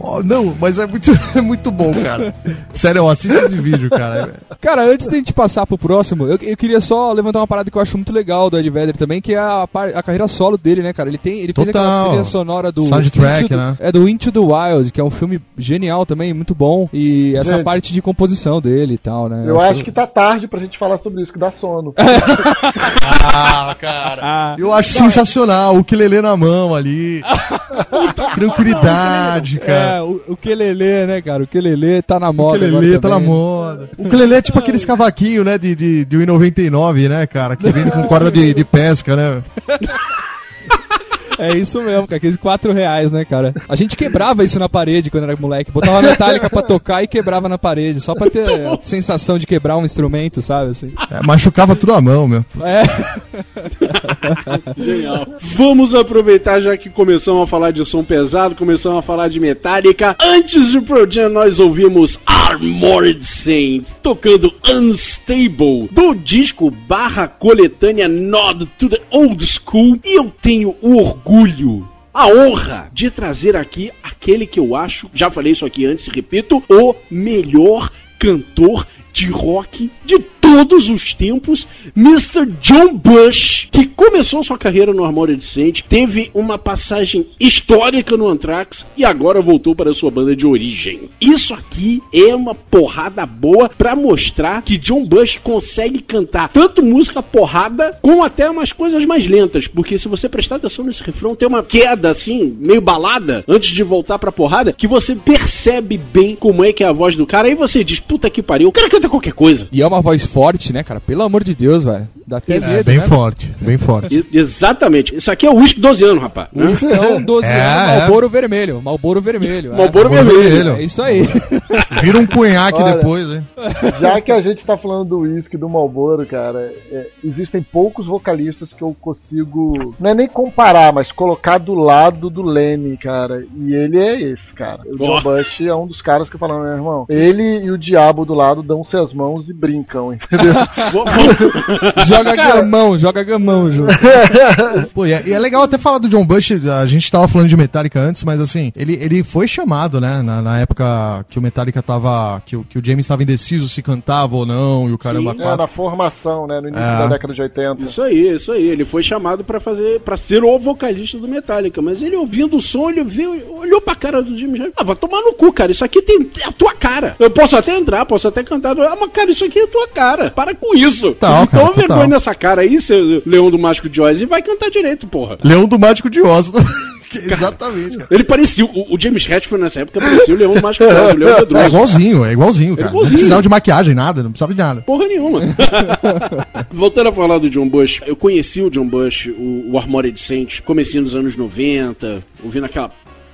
Ó, não, mas é muito, é muito bom, cara. Sério, assista esse vídeo, cara. Cara, antes de a gente passar pro próximo, eu, eu queria só levantar uma parada que eu acho muito legal do Ed Vedder também, que é a, a carreira solo dele, né, cara? Ele tem, ele fez aquela trilha sonora do Soundtrack, Into né? É do Into the Wild, que é um filme genial também, muito bom. E essa Gente. parte de composição dele e tal, né? Eu acho que tá tarde pra gente falar sobre isso, que dá sono. Ah, cara. Eu acho sensacional. O Quelele na mão ali. Tranquilidade, cara. É, o, o Quelele, né, cara? O Quelele tá na O moda. Quelele agora tá na moda. O Quelele é tipo aqueles cavaquinhos, né, de, de, de 1,99, né, cara? Que vem com corda de, de pesca, né? É isso mesmo, cara. Aqueles 4 reais, né, cara? A gente quebrava isso na parede quando era moleque. Botava a metálica pra tocar e quebrava na parede. Só pra ter a sensação de quebrar um instrumento, sabe? Assim. É, machucava tudo a mão, meu. É. Genial. Vamos aproveitar, já que começamos a falar de som pesado, começamos a falar de Metallica. Antes de Pearl Jam, nós ouvimos Armored Saint tocando Unstable do disco barra coletânea Nod to the Old School. E eu tenho o orgulho a honra de trazer aqui aquele que eu acho, já falei isso aqui antes, repito, o melhor cantor de rock de todos os tempos, Mr. John Bush, que começou sua carreira no Armored Saint, teve uma passagem histórica no Anthrax e agora voltou para sua banda de origem. Isso aqui é uma porrada boa pra mostrar que John Bush consegue cantar tanto música porrada como até umas coisas mais lentas, porque se você prestar atenção nesse refrão, tem uma queda assim, meio balada, antes de voltar pra porrada, que você percebe bem como é que é a voz do cara, aí você diz, puta que pariu, o cara canta qualquer coisa. E é uma voz forte, né, cara? Pelo amor de Deus, velho. Dá até É, medo, bem né? forte, bem forte. E- exatamente. Isso aqui é o uísque 12 anos, rapaz. né? Então, 12 É, anos, é. Malboro Vermelho. Malboro Vermelho. Malboro é. vermelho. É isso aí. Vira um cunhaque Olha. depois, hein? Já que a gente tá falando do whisky do Marlboro, cara, é, existem poucos vocalistas que eu consigo, não é nem comparar, mas colocar do lado do Lenny, cara. E ele é esse, cara. O John. Bush é um dos caras que falam, meu irmão, ele e o diabo do lado dão-se as mãos e brincam, entendeu? Joga gamão, joga gamão junto. Pô, e é, e é legal até falar do John Bush, a gente tava falando de Metallica antes, mas assim, ele, ele foi chamado, né, na, na época que o Metallica tava, que, o- que o James tava indeciso se cantava ou não, e o caramba Sim. É, na formação, né, no início É. da década de 80. Isso aí, isso aí. Ele foi chamado pra fazer, para ser o vocalista do Metallica, mas ele ouvindo o som, ele viu, olhou pra cara do Jimmy Hendrix. Ah, vai tomar no cu, cara. Isso aqui tem é a tua cara. Eu posso até entrar, posso até cantar, ah, mas cara, isso aqui é a tua cara. Para com isso. Total, cara, Toma vergonha nessa cara aí, seu Leão do Mágico de Oz, e vai cantar direito, porra. Leão do Mágico de Oz. Que- Exatamente, cara. Ele parecia, o, o James Hetfield nessa época parecia o Leão do Mágico o Leão É Medroso. igualzinho, é igualzinho, cara. Não igualzinho. precisava de maquiagem, nada, não precisava de nada. Porra nenhuma. Voltando a falar do John Bush, eu conheci o John Bush, o, o Armored Saints, comecinho nos anos 90, ouvindo aquela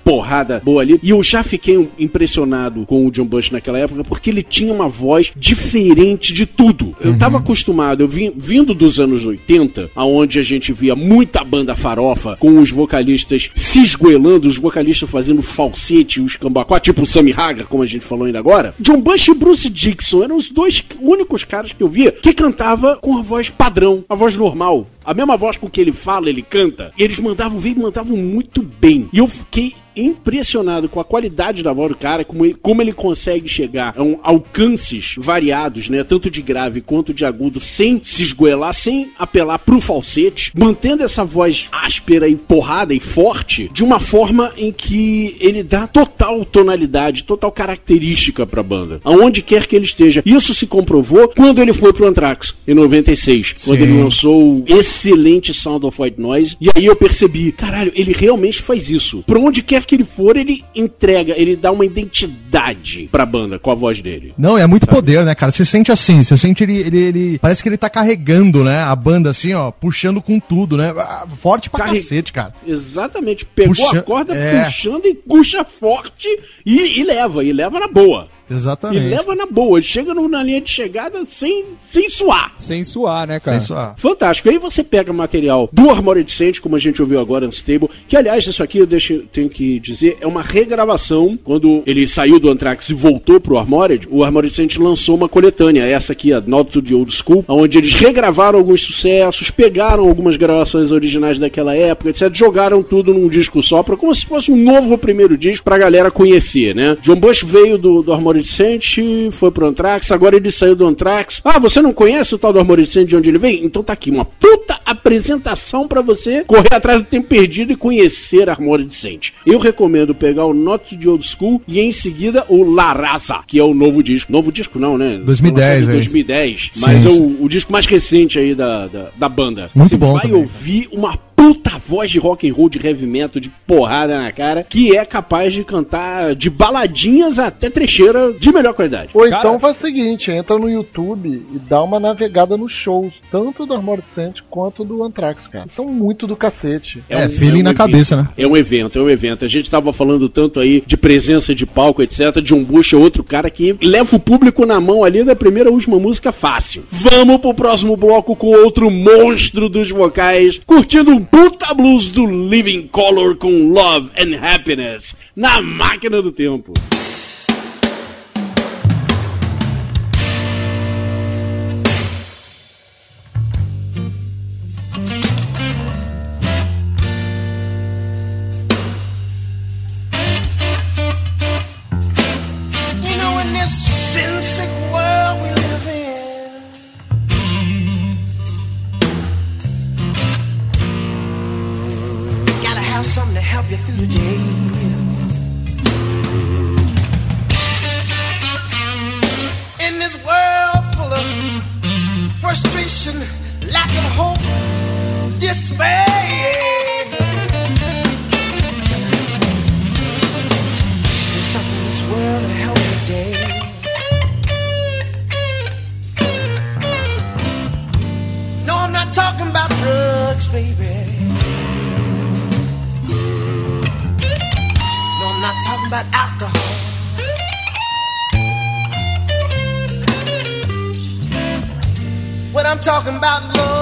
porrada boa ali. E eu já fiquei impressionado com o John Bush naquela época, porque ele tinha uma voz diferente de tudo. Eu tava acostumado, eu vim, vindo dos anos 80, aonde a gente via muita banda farofa, com os vocalistas se esgoelando, os vocalistas fazendo falsete, os cambacó, tipo o Sammy Hagar, como a gente falou ainda agora. John Bush e Bruce Dixon eram os dois únicos caras que eu via que cantava com a voz padrão, a voz normal. A mesma voz com que ele fala, ele canta. E eles mandavam ver e mandavam muito bem. E eu fiquei impressionado com a qualidade da voz do cara, como ele, como ele consegue chegar a um, alcances variados, né? Tanto de grave quanto de agudo, sem se esgoelar, sem apelar pro falsete, mantendo essa voz áspera e porrada e forte, de uma forma em que ele dá total tonalidade, total característica pra banda. Aonde quer que ele esteja. Isso se comprovou quando ele foi pro Anthrax, em 96. Quando Sim. ele lançou o excelente Sound of White Noise. E aí eu percebi, caralho, ele realmente faz isso. Pra onde quer que ele for, ele entrega, ele dá uma identidade pra banda com a voz dele. Não, é muito poder, né, cara? Você sente assim, você sente ele, ele, ele- Parece que ele tá carregando, né? A banda assim, ó, puxando com tudo, né? Ah, Forte pra Carre- cacete, cara. Exatamente. Pegou Puxa- a corda é. puxando e puxa forte e, e leva, e leva na boa. Exatamente. E leva na boa, chega no- na linha de chegada sem, sem suar. Sem suar, né, cara? Sem suar. Fantástico. Aí você pega material do Armored Saint, como a gente ouviu agora no Stable, que aliás, isso aqui eu deixo, tenho que dizer, é uma regravação. Quando ele saiu do Anthrax e voltou pro Armored, o Armored Saint lançou uma coletânea, essa aqui, a Not to the Old School, onde eles regravaram alguns sucessos, pegaram algumas gravações originais daquela época, etc. Jogaram tudo num disco só, pra, como se fosse um novo primeiro disco pra galera conhecer, né? John Bush veio do, do Armored Saint, foi pro Anthrax, agora ele saiu do Anthrax. Ah, você não conhece o tal do Armored Saint de onde ele vem? Então tá aqui, uma puta apresentação pra você correr atrás do tempo perdido e conhecer Armored Saint. Eu recomendo pegar o Not de Old School e em seguida o La Raza, que é o novo disco. Novo disco não, né? 2010 Foi lançado em aí. 2010, Sim, mas é sim. o, o disco mais recente aí da, da, da banda. Muito Você bom vai também. ouvir uma puta voz de rock and roll, de heavy metal, de porrada na cara, que é capaz de cantar de baladinhas até trecheira de melhor qualidade. Ou Cara- então faz o seguinte, entra no YouTube e dá uma navegada nos shows, tanto do Armored Saint quanto do Anthrax, cara. São muito do cacete. É, feeling na evento. cabeça, né? É um evento, é um evento. A gente tava falando tanto aí de presença de palco, etc. John Bush é outro cara que leva o público na mão ali da primeira última música fácil. Vamos pro próximo bloco com outro monstro dos vocais, curtindo um puta blues do Living Color com Love and Happiness na máquina do tempo. Baby. No, I'm not talking about alcohol. What I'm talking about, love.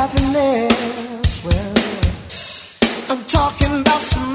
happiness. Well, I'm talking about some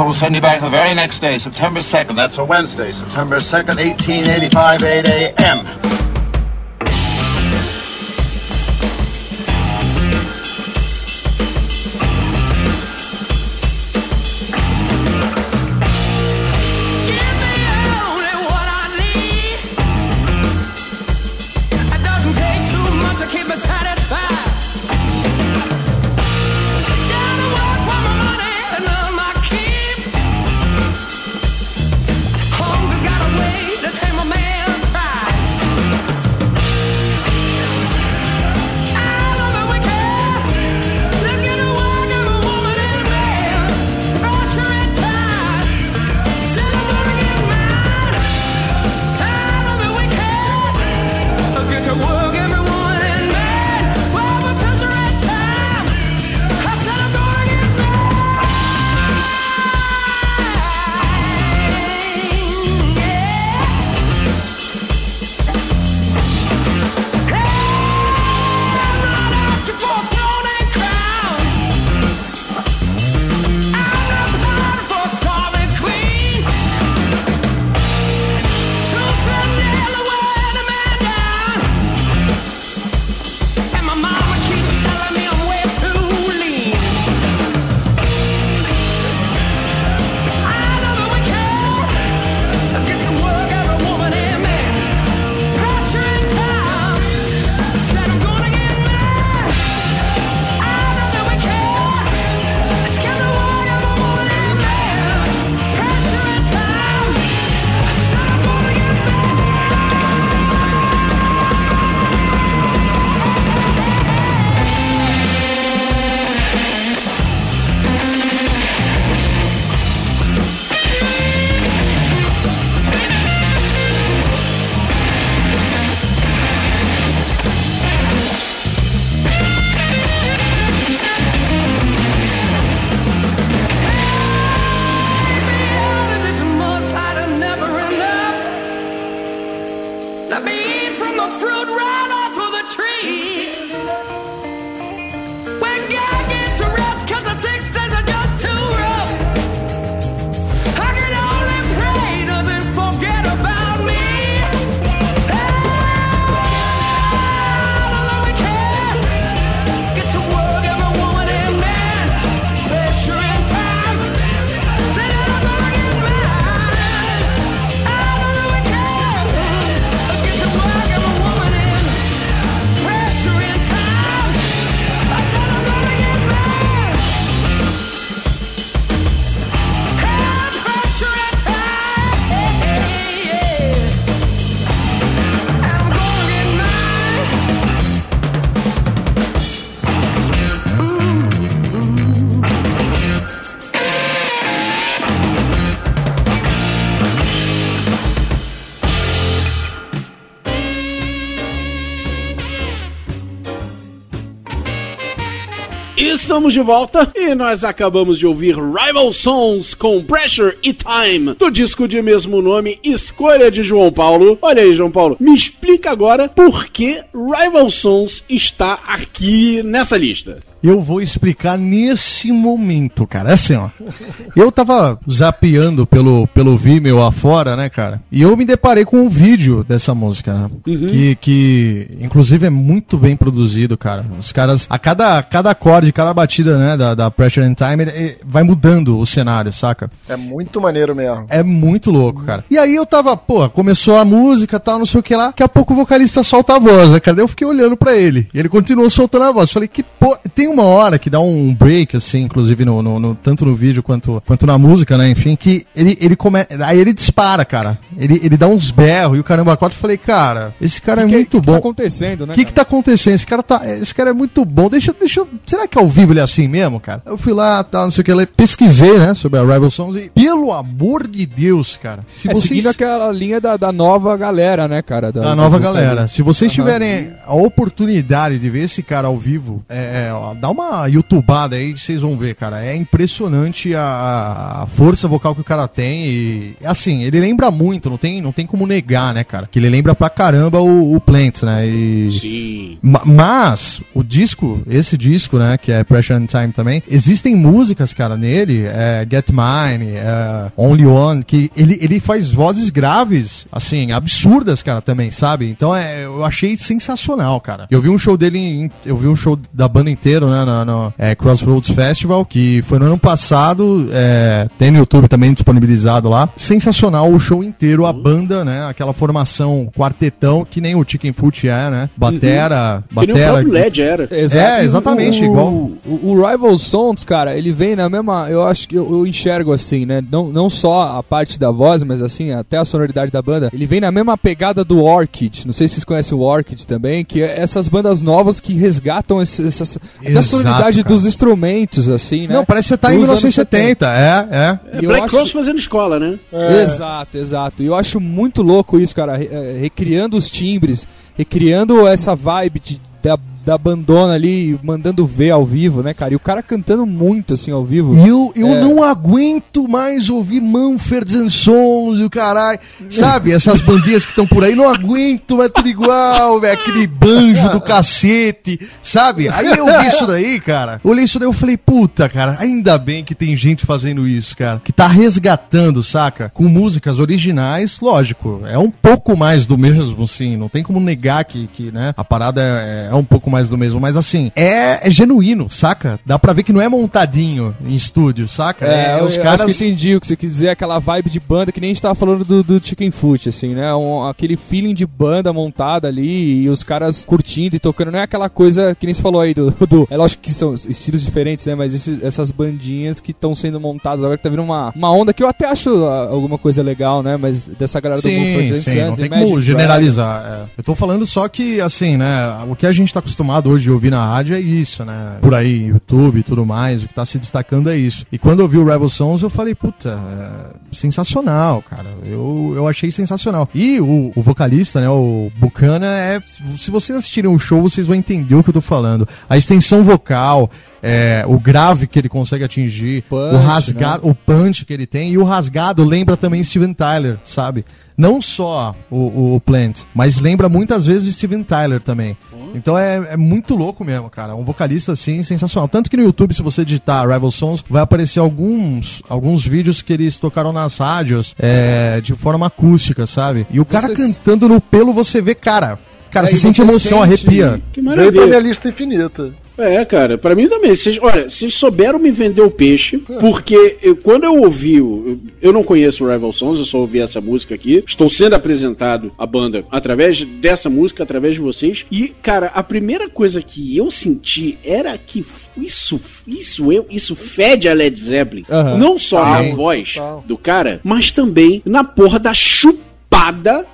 So we'll send you back the very next day, September 2nd. That's a Wednesday, September 2nd, 1885, 8 a.m. Estamos de volta e nós acabamos de ouvir Rival Sons com Pressure e Time, do disco de mesmo nome, escolha de João Paulo. Olha aí, João Paulo, me explica agora por que Rival Sons está aqui nessa lista. Eu vou explicar nesse momento, cara. É assim, ó. Eu tava zapeando pelo, pelo Vimeo afora, né, cara? E eu me deparei com um vídeo dessa música, né? Que, que, inclusive, é muito bem produzido, cara. Os caras, a cada, cada acorde, cada batida, né, da, da Pressure and Time, ele- ele vai mudando o cenário, saca? É muito maneiro mesmo. É muito louco, cara. E aí eu tava, pô, começou a música tal, não sei o que lá. Daqui a pouco o vocalista solta a voz, né, cara? Eu fiquei olhando pra ele. E ele continuou soltando a voz. Falei, que pô. Tem uma hora que dá um break, assim, inclusive, no, no- no- tanto no vídeo quanto, quanto na música, né? Enfim, que ele, ele começa. Aí ele dispara, cara. Ele, ele dá uns berros e o caramba quatro. Eu falei, cara, esse cara é que, muito que bom. tá acontecendo, né? O que que tá acontecendo? Esse cara tá. Esse cara é muito bom. Deixa, deixa. eu- Será que ao vivo ele é assim mesmo, cara? Eu fui lá, tal, não sei o que, lá, pesquisei, né, sobre a Rival Sons e, pelo amor de Deus, cara. Se é, vocês. seguindo aquela linha da, da nova galera, né, cara? Da nova dos galera. Se vocês tiverem a oportunidade de ver esse cara ao vivo, é, é, dá uma youtubada aí, vocês vão ver, cara. É impressionante a, a força vocal que o cara tem. E assim, ele lembra muito, não tem, não tem como negar, né, cara? Que ele lembra pra caramba o, o Plants, né? E, Sim. Ma- Mas, o disco, esse disco, né, que é Pressure and Time também, existem músicas, cara, nele, é, Get Mine, é, Only One, que ele, ele faz vozes graves, assim, absurdas, cara, também, sabe? Então, é, eu achei sensacional, cara. Eu vi um show dele, em- eu vi um show da banda inteiro, né, no, no, é, Crossroads Festival, que foi no ano passado, é, tem no YouTube também disponibilizado lá. Sensacional o show inteiro, a banda, né, aquela formação quartetão, que nem o Chicken Foot é, né? Batera, Que nem o batera. próprio LED era. É, exatamente, o, igual. O, o Rival Sons, cara, ele vem na mesma. Eu acho que eu, eu enxergo assim, né? Não, não só a parte da voz, mas assim, até a sonoridade da banda. Ele vem na mesma pegada do Orchid. Não sei se vocês conhecem o Orchid também, que é essas bandas novas que resgatam esse, essas, até a Exato, sonoridade dos instrumentos, assim, né? Não, parece que você tá em Dos anos 1970, é, é. É E Black acho- Cross fazendo escola, né? É. Exato, exato. E eu acho muito louco isso, cara. eh, recriando os timbres, recriando essa vibe de- da, da bandona ali, mandando ver ao vivo, né, cara? E o cara cantando muito, assim, ao vivo. E eu, eu É. não aguento mais ouvir Manfred Sons e o caralho. Sabe, essas bandinhas que estão por aí, não aguento, é tudo igual, velho. Aquele banjo do cacete, sabe? Aí eu vi isso daí, cara. Olhei isso daí eu falei, puta, cara, ainda bem que tem gente fazendo isso, cara. Que tá resgatando, saca? Com músicas originais, lógico, é um pouco mais do mesmo, sim. Não tem como negar que, que né, a parada é, é um pouco mais do mesmo. Mas assim, é, é genuíno, saca? Dá pra ver que não é montadinho em estúdio, saca? É, eu, os eu caras. acho que entendi o que você quis dizer, aquela vibe de banda que nem a gente tava falando do, do Chicken Foot, assim, né? Um- aquele feeling de banda montada ali e os caras curtindo e tocando. Não é aquela coisa que nem você falou aí do. do- é lógico que são estilos diferentes, né? Mas esses- essas bandinhas que estão sendo montadas agora que tá vindo uma, uma onda que eu até acho ah, alguma coisa legal, né? Mas dessa galera do Sim, and sim, Sons, não tem como generalizar. é. Eu tô falando só que, assim, né, o que a gente tá acostumado hoje de ouvir na rádio é isso, né? Por aí, YouTube e tudo mais, o que tá se destacando é isso. E quando eu vi o Rebel Sons, eu falei, puta, é sensacional, cara. Eu, eu achei sensacional. E o, o vocalista, né, o Bucana, é. Se vocês assistirem o show, vocês vão entender o que eu tô falando. A extensão vocal. É, o grave que ele consegue atingir, Punch, o rasgado, o punch que ele tem, e o rasgado lembra também Steven Tyler, sabe? Não só o, o Plant, mas lembra muitas vezes o Steven Tyler também. Então é, é muito louco mesmo, cara. Um vocalista assim sensacional. Tanto que no YouTube, se você digitar Rival Sons, vai aparecer alguns, alguns vídeos que eles tocaram nas rádios é, de forma acústica, sabe? E o cara Vocês- cantando no pelo, você vê, cara. Cara, É, você sente emoção, sente- arrepia. Que Veio pra maravilha. minha lista infinita. É, cara, pra mim também. Vocês, olha, vocês souberam me vender o peixe, porque eu- quando eu ouvi, o, eu, não conheço o Rival Sons, eu só ouvi essa música aqui. Estou sendo apresentado à banda através dessa música, através de vocês. E, cara, a primeira coisa que eu senti era que isso, isso, eu, isso fede a Led Zeppelin. Aham. Não só na Sim. voz Total. do cara, mas também na porra da chupada,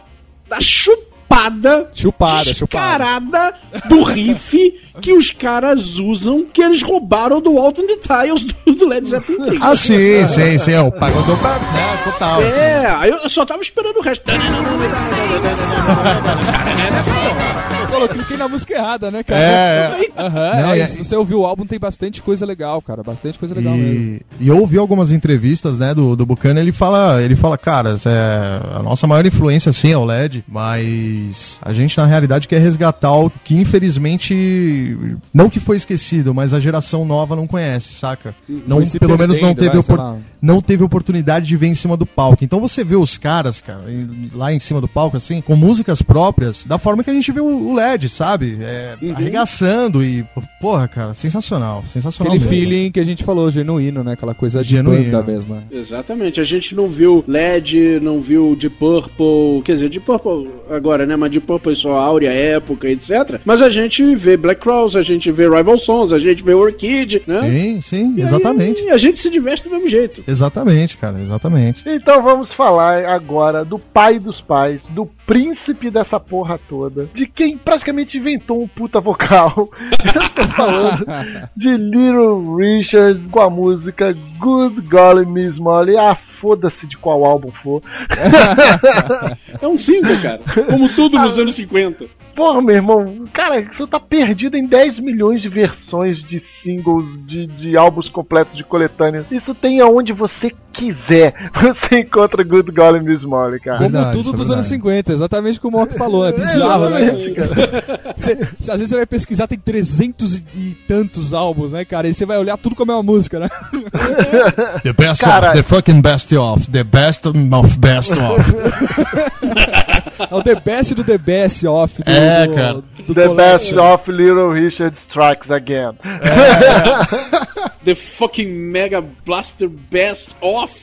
da chupada chupada, Chupada, descarada do riff que os caras usam, que eles roubaram do Walton the Tiles do, do Led Zeppelin 3. Ah, sim, sim, sim. É o pagodão pra... né, total. assim. É, aí eu só tava esperando o resto. Falou, cliquei na música errada, né, cara? É. Aham, Não, é, e- e se você ouvir o álbum, tem bastante coisa legal, cara. Bastante coisa legal mesmo. E, e eu ouvi algumas entrevistas, né, do, do Buchanan, ele fala, ele fala, cara, é, a nossa maior influência, sim, é o LED, mas a gente, na realidade, quer resgatar o que, infelizmente, não que foi esquecido, mas a geração nova não conhece, saca? Não, pelo menos não teve, vai, lá. não teve oportunidade de ver em cima do palco. Então você vê os caras, cara, lá em cima do palco, assim, com músicas próprias, da forma que a gente vê o, o LED, sabe? É, Arregaçando e, porra, cara, sensacional, sensacional Aquele mesmo. feeling que a gente falou, genuíno, né? Aquela coisa de Genuíno. banda mesmo. né? Exatamente, a gente não viu LED, não viu Deep Purple, quer dizer, Deep Purple agora, né, mas Deep Purple só a áurea época, etc. Mas a gente vê Black Crowes, a gente vê Rival Sons, a gente vê Orchid, né? Sim, sim, E exatamente. E a gente se diverte do mesmo jeito. Exatamente, cara, exatamente. Então vamos falar agora do pai dos pais, do príncipe dessa porra toda, de quem praticamente inventou um puta vocal. Eu tô falando de Little Richards com a música Good Golly Miss Molly. Ah, foda-se de qual álbum for. É um single, cara. Como tudo nos anos 50. Porra, meu irmão, cara, isso tá perdido em 10 milhões de versões de singles, de, de álbuns completos de coletâneas. Isso tem aonde você quiser. Você encontra Good Golly Miss Molly, cara. Como Verdade, tudo é dos verdade. anos 50, exatamente como o Mock falou, é bizarro, né? Exatamente, cara. Cê- cê- às vezes você vai pesquisar, tem 300 e, tantos álbuns, né, cara? E você vai olhar tudo como é uma música, né? The best Cara- of, the fucking best of, the best of best of. É o The Best do The Best Off. Do, É, do- cara. do The colégio. best of Little Richard Strikes Again. The fucking Mega Blaster Best Off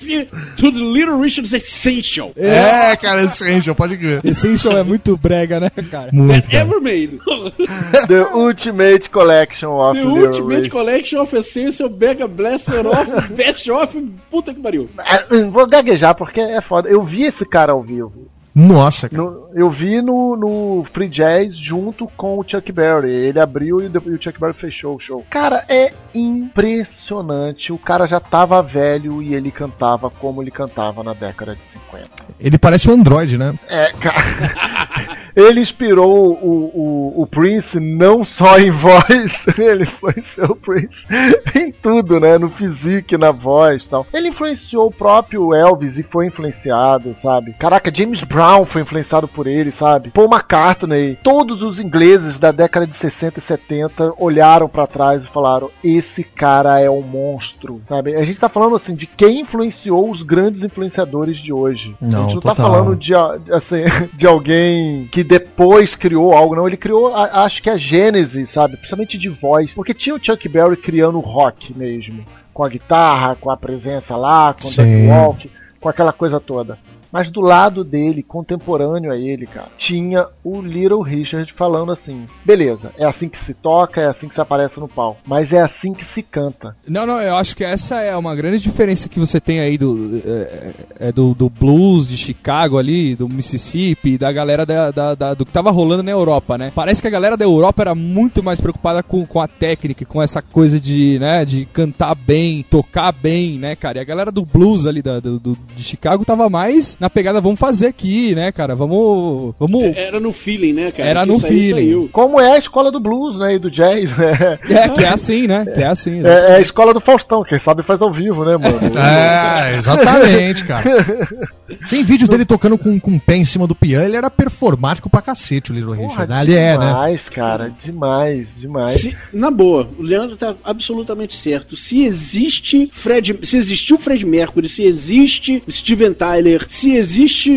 to the Little Richard's Essential. É, cara, Essential, pode crer. Essential é muito brega, né, cara? Muito, That cara. ever made. The Ultimate Collection of The Little Ultimate Richard. Collection of Essential Mega Blaster Off Best Off. Puta que pariu. Ah, Vou gaguejar porque é foda. Eu vi esse cara ao vivo. Nossa, cara. No- eu vi no, no Free Jazz junto com o Chuck Berry. Ele abriu e, depois o Chuck Berry fechou o show. Cara, é impressionante. O cara já tava velho e ele cantava como ele cantava na década de 50. Ele parece um android, né? É, cara. Ele inspirou o, o, o Prince não só em voz, ele foi seu Prince em tudo, né? No physique, na voz e tal. Ele influenciou o próprio Elvis e foi influenciado, sabe? Caraca, James Brown foi influenciado por ele, sabe? Paul McCartney. Todos os ingleses da década de 60 e 70 olharam pra trás e falaram: esse cara é um monstro, sabe? A gente tá falando assim de quem influenciou os grandes influenciadores de hoje. a Não, gente não tá total. falando de, a- de, assim, de alguém que depois criou algo, não. Ele criou, a- acho que a gênese, sabe? Principalmente de voz. Porque tinha o Chuck Berry criando rock mesmo. Com a guitarra, com a presença lá, com o Sim. Duck Walk, com aquela coisa toda. Mas do lado dele, contemporâneo a ele, cara, tinha o Little Richard falando assim: beleza, é assim que se toca, é assim que se aparece no palco, mas é assim que se canta. Não, não, eu acho que essa é uma grande diferença que você tem aí do, é, é do, do blues de Chicago ali, do Mississippi, da galera da, da- da- do que tava rolando na Europa, né? Parece que a galera da Europa era muito mais preocupada com, com a técnica, com essa coisa de, né, de cantar bem, tocar bem, né, cara? E a galera do blues ali da, do, do- de Chicago tava mais na pegada, vamos fazer aqui, né, cara? Vamos. Vamos. Era no feeling, né, cara? Era Que no isso aí feeling. saiu. Como é a escola do blues, né? E do jazz, né? É, que é assim, né? Que é assim. É, é a escola do Faustão, quem sabe faz ao vivo, né, mano? É, exatamente, cara. Tem vídeo dele tocando com, com o pé em cima do piano, ele era performático pra cacete, o Little Porra, Richard. né? Ele é, né? demais, cara, demais, demais. Se- na boa, o Leandro tá absolutamente certo. Se existe Fred, se existiu Fred Mercury, se existe Steven Tyler, se existe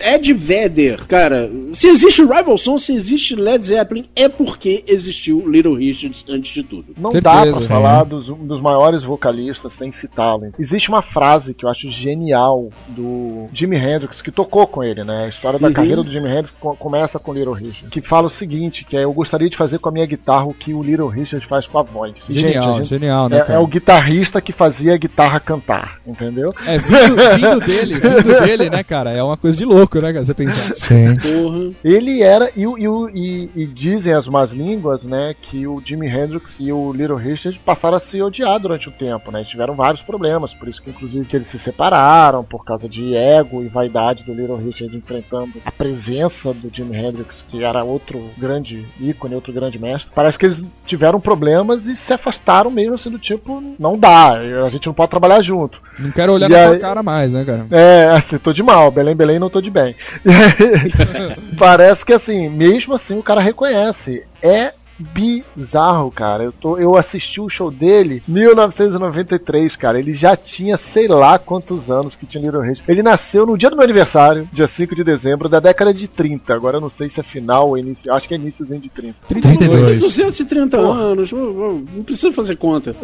Ed Vedder, cara, se existe Rival Song, se existe Led Zeppelin, é porque existiu Little Richards antes de tudo. Não Certeza. dá pra falar dos, um dos maiores vocalistas sem citá-lo. Existe uma frase que eu acho genial do Jimi Hendrix, que tocou com ele, né? A história da Uhum. carreira do Jimi Hendrix co- começa com o Little Richard. Que fala o seguinte, que é eu gostaria de fazer com a minha guitarra o que o Little Richard faz com a voz. Genial, a gente- genial, né, é, é o guitarrista que fazia a guitarra cantar, entendeu? É, vindo, vindo dele, vindo dele, né, né, cara? É uma coisa de louco, né, cara? Você pensar. Sim. Porra. Ele era, e, o- e, e- e dizem as más línguas, né, que o Jimi Hendrix e o Little Richard passaram a se odiar durante o tempo, né, tiveram vários problemas, por isso que inclusive que eles se separaram, por causa de ego e vaidade do Little Richard enfrentando a presença do Jimi Hendrix, que era outro grande ícone, outro grande mestre. Parece que eles tiveram problemas e se afastaram mesmo, assim, do tipo, não dá, a gente não pode trabalhar junto. Não quero olhar E na sua aí- cara mais, né, cara? É, assim, tô de mal, Belém, Belém, não tô de bem. Parece que assim, mesmo assim o cara reconhece. É bizarro, cara. Eu, tô, eu assisti o show dele em 1993, cara. Ele já tinha sei lá quantos anos que tinha Little Richard. Ele nasceu no dia do meu aniversário, dia 5 de dezembro, da década de 30. Agora eu não sei se é final ou início. Acho que é iníciozinho de 30. 32. 230 anos, não precisa fazer conta.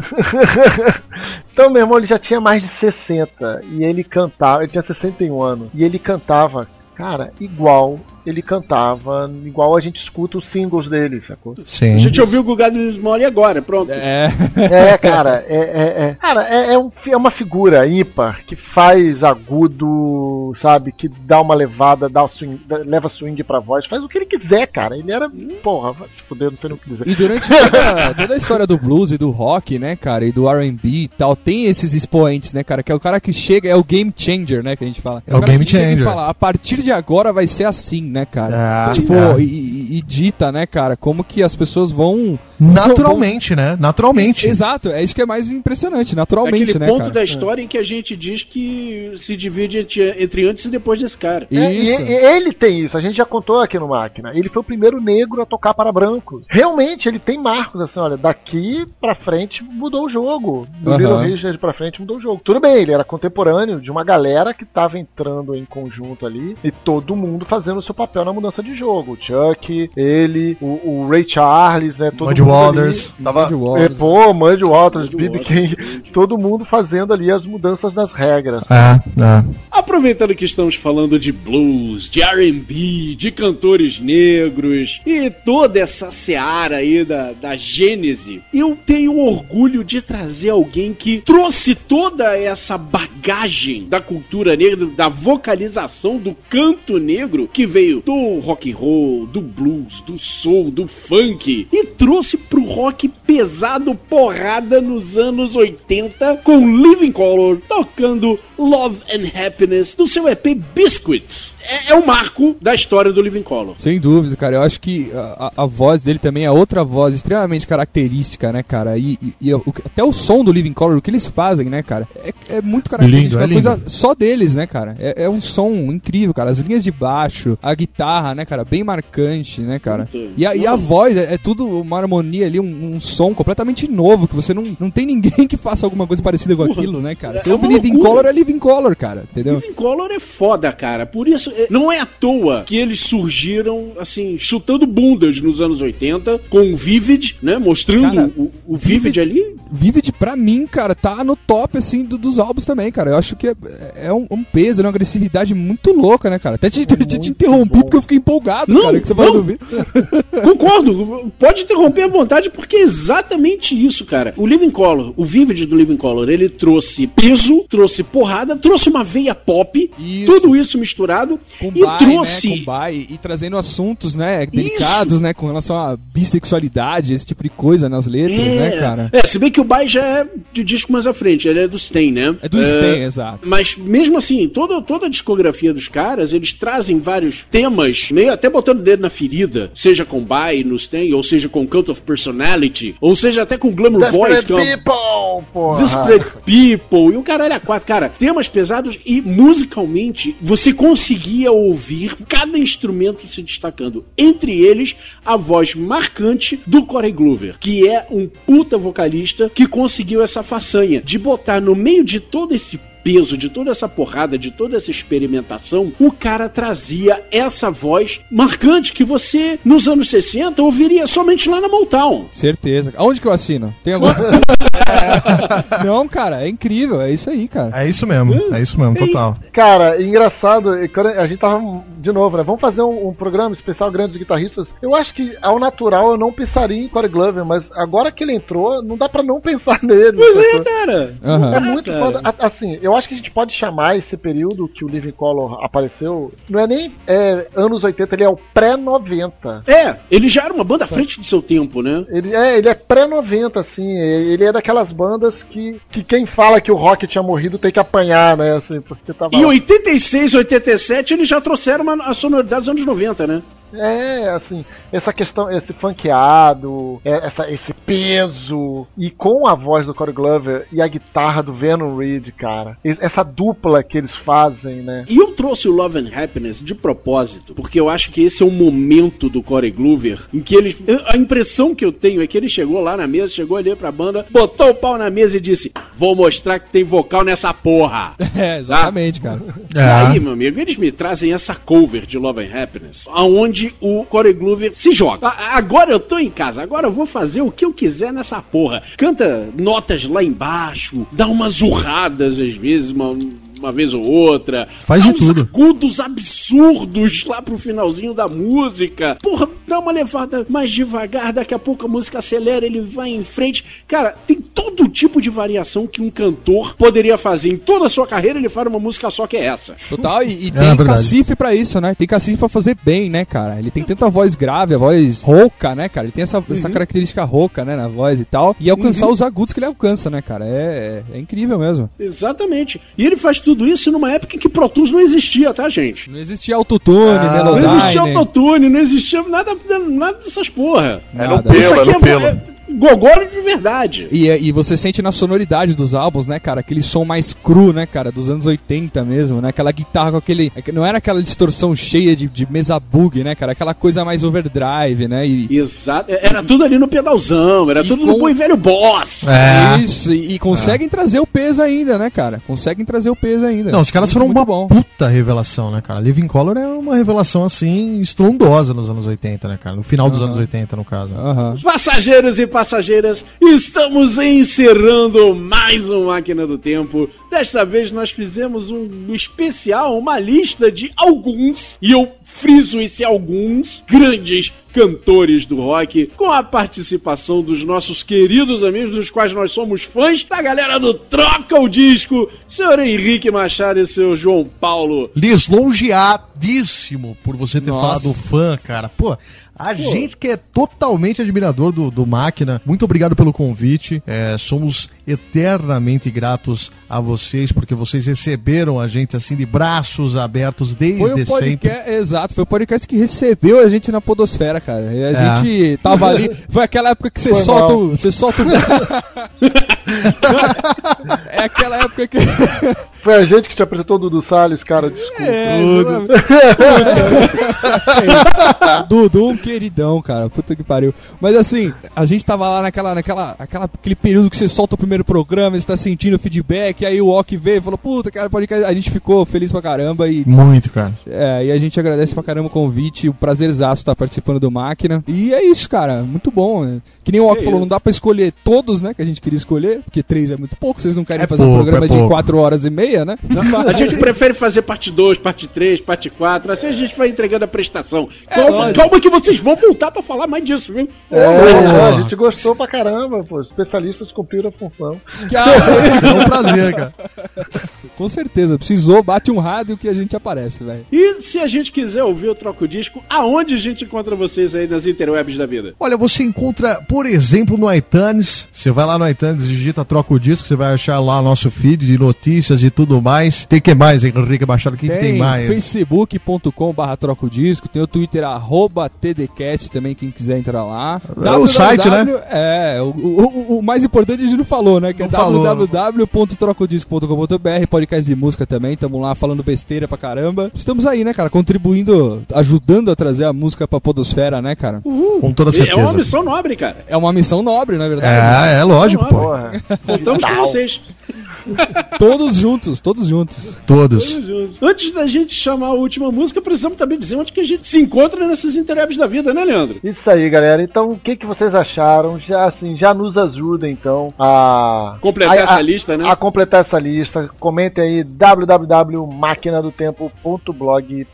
Então, meu irmão, ele já tinha mais de 60 e ele cantava, ele tinha 61 anos e ele cantava, cara, igual ele cantava, igual a gente escuta os singles dele, sacou? A Sim. gente ouviu o Gugado Small agora, pronto. É. É, cara, é, é, é. Cara, é, é, um é uma figura ímpar que faz agudo, sabe? Que dá uma levada, dá o swing, leva swing pra voz, faz o que ele quiser, cara. Ele era. Porra, vai se fuder, não sei nem o que dizer. E durante toda, toda a história do blues e do rock, né, cara, e do R&B e tal, tem esses expoentes, né, cara, que é o cara que chega, é o game changer, né, que a gente fala. É o cara game changer. fala, a partir de agora vai ser assim, né, cara? Ah, tipo, é. e, e- dita, né, cara, como que as pessoas vão... Naturalmente, né? Naturalmente. Exato, é isso que é mais impressionante, naturalmente, Aquele né, ponto cara? da história em que a gente diz que se divide entre, entre antes e depois desse cara. É, e, e ele tem isso, a gente já contou aqui no Máquina. Ele foi o primeiro negro a tocar para brancos. Realmente, ele tem marcos assim, olha, daqui pra frente mudou o jogo. Do Aham. Little Richard pra frente mudou o jogo. Tudo bem, ele era contemporâneo de uma galera que tava entrando em conjunto ali e todo mundo fazendo o seu papel na mudança de jogo. O Chuck, ele, o, o Ray Charles, né? Todo Muddy mundo ali. Waters. Tava... É, Waters. pô, Muddy Waters, B.B. Waters, King, todo mundo fazendo ali as mudanças das regras. É, é. Aproveitando que estamos falando de blues, de R&B, de cantores negros e toda essa seara aí da, da gênese, eu tenho orgulho de trazer alguém que trouxe toda essa bagagem da cultura negra, da vocalização do canto negro que veio do rock and roll, do blues, do soul, do funk e trouxe pro rock pesado porrada nos anos 80 com Living Color tocando Love and Happiness do seu EP Biscuits. É, é o marco da história do Living Color. Sem dúvida, cara. Eu acho que a, a- voz dele também é outra voz extremamente característica, né, cara? E, e- e o- até o som do Living Color, o que eles fazem, né, cara? É, é muito característico. Lindo, é uma coisa lindo. só deles, né, cara? É, é um som incrível, cara. As linhas de baixo, a guitarra, né, cara? Bem marcante, né, cara? E a, e a voz é, é tudo uma harmonia ali, um, um som completamente novo, que você não, não tem ninguém que faça alguma coisa parecida com aquilo, né, cara? Você É ouve uma Living. Color, é Living Color, cara. Entendeu? Living Color é foda, cara. Por isso, não é à toa que eles surgiram, assim, chutando bundas nos anos 80, com o Vivid, né? Mostrando Cara, o, o Vivid ali. Vivid, pra mim, cara, tá no top, assim, do- dos álbuns também, cara. Eu acho que é, é um, um peso, né, uma agressividade muito louca, né, cara? Até te, te, te interrompi porque eu fiquei empolgado, Não, cara, que você não. falou do Vivid. Concordo, pode interromper à vontade, porque é exatamente isso, cara. O Living Color, o Vivid do Living Color, ele trouxe peso, trouxe porrada, trouxe uma veia pop, Isso. tudo isso misturado, Com e bai, trouxe. né, com bai, e, trazendo assuntos, né, delicados, né, com relação à bissexualidade, esse tipo de coisa nas letras, né, cara? É, se bem que o Bai já é de disco mais à frente, ele é do Stain, né? É do Stain, exato. Mas mesmo assim, toda, toda a discografia dos caras, eles trazem vários temas, meio até botando o dedo na ferida, seja com Bai no Stain, ou seja com Cult of Personality, ou seja até com Glamour Boys, Desperate é uma People, porra. Desperate People e o caralho a quatro. Cara, temas pesados e musicalmente você conseguia ouvir cada instrumento se destacando. Entre eles, a voz marcante do Corey Glover, que é um puta vocalista que conseguiu essa façanha de botar no meio de todo esse peso, de toda essa porrada, de toda essa experimentação, o cara trazia essa voz marcante que você, nos anos 60, ouviria somente lá na Motown. Certeza. Aonde que eu assino? Tem Não, cara, é incrível, é isso aí, cara. É isso mesmo, é isso mesmo, total. Cara, engraçado, quando a gente tava, de novo, né? Vamos fazer um, um programa especial Grandes Guitarristas. Eu acho que, ao natural, eu não pensaria em Corey Glover, mas agora que ele entrou, não dá pra não pensar nele. Pois é, cara. Aham. É muito cara. foda. Assim, eu acho que a gente pode chamar esse período que o Living Color apareceu, não é nem é, anos 80, ele é o pré-90. É, ele já era uma banda à frente do seu tempo, né? Ele é, ele é pré-90, assim. Ele é daquelas bandas que, que quem fala que o rock tinha morrido tem que apanhar, né? Assim, porque tava. Em 86, 87, eles já trouxeram uma, a sonoridade dos anos 90, né? É, assim, essa questão, esse funkeado, é, essa, esse peso, e com a voz do Corey Glover e a guitarra do Venom Reed, cara. Essa dupla que eles fazem, né? E eu trouxe o Love and Happiness de propósito, porque eu acho que esse é um momento do Corey Glover em que ele. A impressão que eu tenho é que ele chegou lá na mesa, chegou ali pra banda, botou o pau na mesa e disse: Vou mostrar que tem vocal nessa porra. É, exatamente, cara. E aí, meu amigo, eles me trazem essa cover de Love and Happiness, aonde o Corey Glover se joga. Agora eu tô em casa, agora eu vou fazer o que eu quiser nessa porra. Canta notas lá embaixo, dá umas urradas às vezes, uma, uma vez ou outra. Faz dá de uns tudo. agudos absurdos lá pro finalzinho da música. Porra, dá uma levada mais devagar, daqui a pouco a música acelera, ele vai em frente. Cara, tem todo tipo de variação que um cantor poderia fazer. Em toda a sua carreira, ele faz uma música só que é essa. Total, e, e É, tem verdade. cacife pra isso, né? Tem cacife pra fazer bem, né, cara? Ele tem tanta voz grave, a voz rouca, né, cara? Ele tem essa, essa característica rouca, né, na voz e tal. E alcançar os agudos que ele alcança, né, cara? É, é, é incrível mesmo. Exatamente. E ele faz tudo isso numa época em que Pro Tools não existia, tá, gente? Não existia autotune, Não melodyne. existia autotune, não existia nada, nada dessas porra. É no Nada. pelo, Isso é aqui no pelo. é gogoro de verdade. E, e você sente na sonoridade dos álbuns, né, cara? Aquele som mais cru, né, cara? Dos anos 80 mesmo, né? Aquela guitarra com aquele. Não era aquela distorção cheia de, de mesa bug, né, cara? Aquela coisa mais overdrive, né? E, Exato. Era tudo ali no pedalzão, era E tudo com- no bom e velho boss. É. Isso, e, e conseguem trazer o peso ainda, né, cara? Conseguem trazer o peso ainda. Não, os caras foram Muito uma bom. puta revelação, né, cara? Living Color é uma revelação, assim, estrondosa nos anos 80, né, cara? No final dos anos 80, no caso. Aham. Passageiros e passageiras, estamos encerrando mais um Máquina do Tempo. Desta vez nós fizemos um especial, uma lista de alguns, e eu friso esse alguns, grandes cantores do rock, com a participação dos nossos queridos amigos, dos quais nós somos fãs, da galera do Troca o Disco, senhor Henrique Machado e seu João Paulo. Lisonjeadíssimo por você ter Nossa. falado fã, cara. Pô, a gente que é totalmente admirador do, do Máquina, muito obrigado pelo convite. É, somos eternamente gratos a vocês, porque vocês receberam a gente assim de braços abertos desde Foi o sempre. podcast, exato, foi o podcast que recebeu a gente na podosfera, cara. E a É. gente tava ali, foi aquela época que você Foi solta, mal. o- você solta o... É aquela época que Foi a gente que te apresentou o Dudu Salles, cara, desculpa. É, exatamente. Dudu, um queridão, cara. Puta que pariu. Mas assim, a gente tava lá naquela, naquela, aquela, aquele período que você solta o primeiro programa, você tá sentindo o feedback, aí o Ok veio e falou, puta, cara, pode A gente ficou feliz pra caramba e. Muito, cara. É, e a gente agradece pra caramba o convite, o prazerzaço estar participando do Máquina. E é isso, cara, muito bom. né? Que nem o Ok É falou, isso. não dá pra escolher todos, né, que a gente queria escolher, porque três é muito pouco, vocês não querem É fazer um pouco, programa é de quatro horas e meia, né? A gente prefere fazer parte 2, parte 3, parte 4, assim a gente vai entregando a prestação. calma, lógico. calma que vocês vão voltar pra falar mais disso, viu? É, Boa. a gente gostou pra caramba, pô. Especialistas cumpriram a função. Que Será um prazer, cara. Com certeza, precisou, bate um rádio que a gente aparece, velho. E se a gente quiser ouvir o Troco Disco, aonde a gente encontra vocês aí nas interwebs da vida? Olha, você encontra, por exemplo, no iTunes. Você vai lá no iTunes, digita Troca o Disco, você vai achar lá nosso feed de notícias e tudo mais. Tem que mais, Henrique Machado? O que, que tem mais? facebook.com barra troca o disco, tem o twitter arroba tdcat também, quem quiser entrar lá. É o site, né? É, o, o, o- mais importante a gente não falou, né? Que Não é falou. radiodisco.com.br, podcast de música também, estamos lá falando besteira pra caramba. Estamos aí, né, cara, contribuindo, ajudando a trazer a música pra podosfera, né, cara? Com toda É certeza. uma missão nobre, cara. É uma missão nobre, na verdade. É, é lógico, pô. Contamos com vocês. Todos juntos, todos juntos. Todos. Antes da gente chamar a última música, precisamos também dizer onde que a gente se encontra nessas interebes da vida, né, Leandro? Isso aí, galera. Então, o que, que vocês acharam? Já assim, já nos ajuda então a Completar a- essa a- lista, né? A completar essa lista. Comentem aí www.maquinadotempo.blog.br.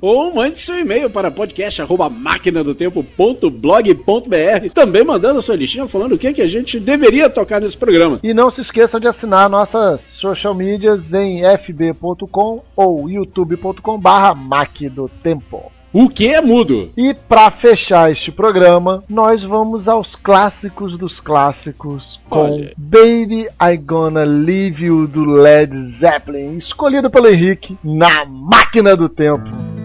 Ou mande seu e-mail para podcast@maquinadotempo.blog.br, também mandando a sua listinha falando o que, que a gente deveria tocar nesse programa. E não se esqueçam de assinar nossas social medias em fb.com ou youtube.com barra do Tempo. O que é mudo? E para fechar este programa, nós vamos aos clássicos dos clássicos com Olha. Baby I Gonna Leave You do Led Zeppelin, escolhido pelo Henrique na máquina do tempo.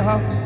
I